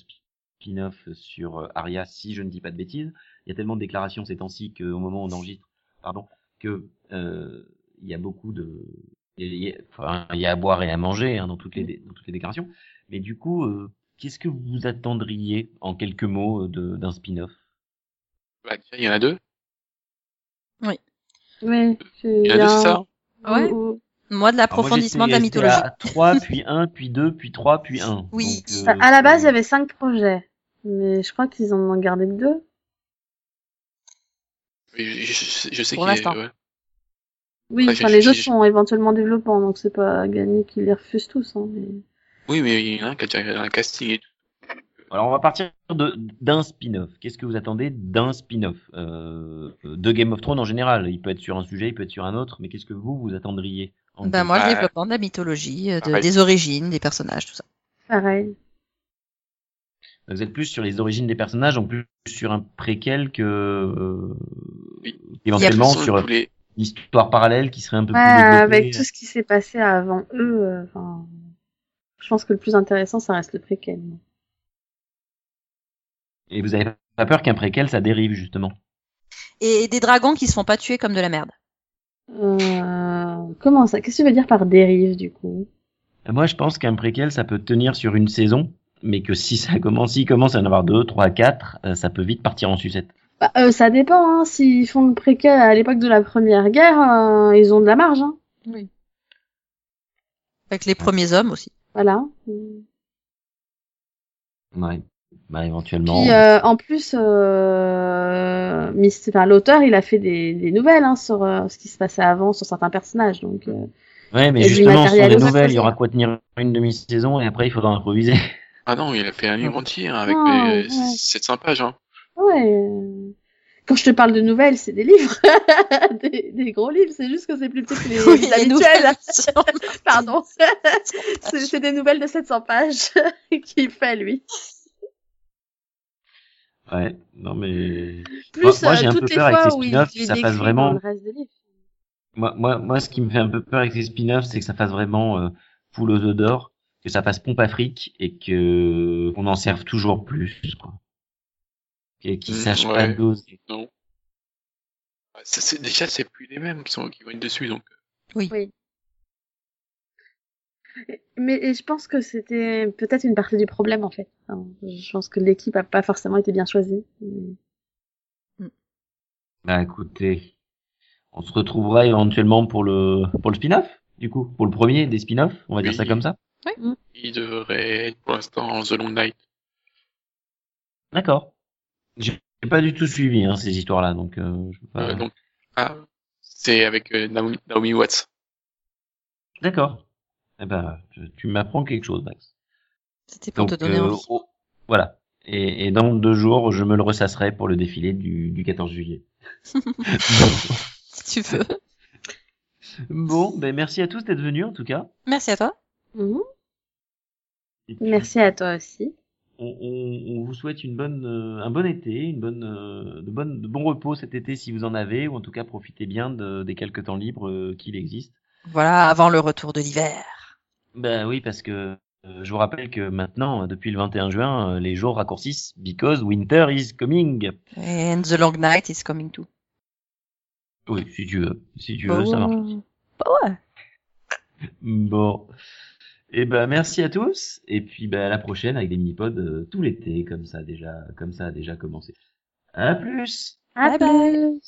spin-off sur euh, Aria, si je ne dis pas de bêtises. Il y a tellement de déclarations ces temps-ci qu'au moment où on enregistre, pardon, que euh, il y a beaucoup de il y, a, enfin, il y a à boire et à manger hein, dans toutes les dé- dans toutes les déclarations. Mais du coup, euh, qu'est-ce que vous attendriez en quelques mots euh, de- d'un spin-off? Bah, il y en a deux. Oui. Il y en a deux, c'est ça? Ouais. Ou- ou- Moi, de l'approfondissement de la mythologie. À 3, puis 1, puis 2, puis 3, puis 1. Oui. Bah, à la base, il y avait cinq projets. Mais je crois qu'ils en ont gardé que deux. Je, je, sais Pour qu'il y a, ouais. Oui, Ouais, enfin, les autres sont éventuellement développants, donc c'est pas gagné qu'ils les refusent tous. Hein, mais... Oui, mais il y en a un qui a déjà un casting et tout. Alors, on va partir de- d'un spin-off. Qu'est-ce que vous attendez d'un spin-off? Euh, De Game of Thrones en général. Il peut être sur un sujet, il peut être sur un autre, mais qu'est-ce que vous, vous attendriez en Ben moi, le Ah. développement de la mythologie, euh, de- Pareil. des origines, des personnages, tout ça. Pareil. Vous êtes plus sur les origines des personnages, en plus sur un préquel que euh, Oui. éventuellement sur tous les- l'histoire parallèle qui serait un peu Ouais, plus développée. avec tout ce qui s'est passé avant eux, euh, enfin, je pense que le plus intéressant, ça reste le préquel. Et vous avez pas peur qu'un préquel ça dérive justement? Et des dragons qui se font pas tuer comme de la merde. Euh, comment ça? Qu'est-ce que tu veux dire par dérive, du coup? Moi, je pense qu'un préquel, ça peut tenir sur une saison, mais que si ça commence, s'il commence à en avoir deux, trois, quatre, euh, ça peut vite partir en sucette. Bah, euh, Ça dépend, hein. S'ils font le préquel à l'époque de la Première Guerre, euh, ils ont de la marge, hein. Oui. Avec les premiers hommes aussi. Voilà. Ouais. Bah, éventuellement. Puis, euh, en plus, euh, enfin, l'auteur, il a fait des, des nouvelles hein, sur euh, ce qui se passait avant, sur certains personnages. Donc, euh, Ouais, mais justement, des aux nouvelles, il y aura quoi tenir une demi-saison et après il faudra improviser. Ah non, il a fait un livre entier hein, avec Ah, euh, ouais. 700 pages. Hein. Ouais. euh, Quand je te parle de nouvelles, c'est des livres, des, des gros livres. C'est juste que c'est plus petit que les, Oui, les nouvelles. Pardon. c'est des nouvelles de 700 pages qu'il fait lui. Ouais, non mais Plus Moi- moi, euh, j'ai un peu peur avec ces spin-offs, ça fasse décrit vraiment- moi, moi, moi, ce qui me fait un peu peur avec ces spin-offs, c'est que ça fasse vraiment euh, poule aux œufs d'or, que ça fasse pompe à fric et que qu'on en serve toujours plus, quoi. Et qu'ils Mm, sachent pas doser. Non. Ça, c'est- déjà, c'est plus les mêmes qui sont qui viennent dessus, donc. Mais et je pense que c'était peut-être une partie du problème en fait. Enfin, je pense que l'équipe a pas forcément été bien choisie. Bah écoutez, on se retrouvera éventuellement pour le pour le spin-off, du coup, pour le premier des spin-offs, on va dire Oui. ça comme ça. Il devrait être pour l'instant The Long Night. D'accord. J'ai pas du tout suivi hein, ces histoires-là, donc euh, je peux pas- Euh, donc, ah, c'est avec euh, Naomi, Naomi Watts. D'accord. Eh ben, je- tu m'apprends quelque chose, Max. C'était pour Donc, te donner euh, envie. oh, voilà. Et, et dans deux jours, je me le ressasserai pour le défilé du, du 14 juillet. Si tu veux. bon, ben merci à tous d'être venus en tout cas. Merci à toi. Puis, Merci à toi aussi. On, on- on vous souhaite une bonne, euh, un bon été, une bonne, euh, de, bonne, de bon repos cet été si vous en avez, ou en tout cas profitez bien de- des quelques temps libres euh, qu'il existe. Voilà, avant le retour de l'hiver. Ben oui, parce que je vous rappelle que maintenant, depuis le 21 juin, les jours raccourcissent because winter is coming. And the long night is coming too. Oui, si tu veux, si tu veux, ça marche. Bah ouais. Bon. Et ben merci à tous et puis ben à la prochaine avec des mini-pods euh, tout l'été comme ça déjà comme ça a déjà commencé. À plus. À plus.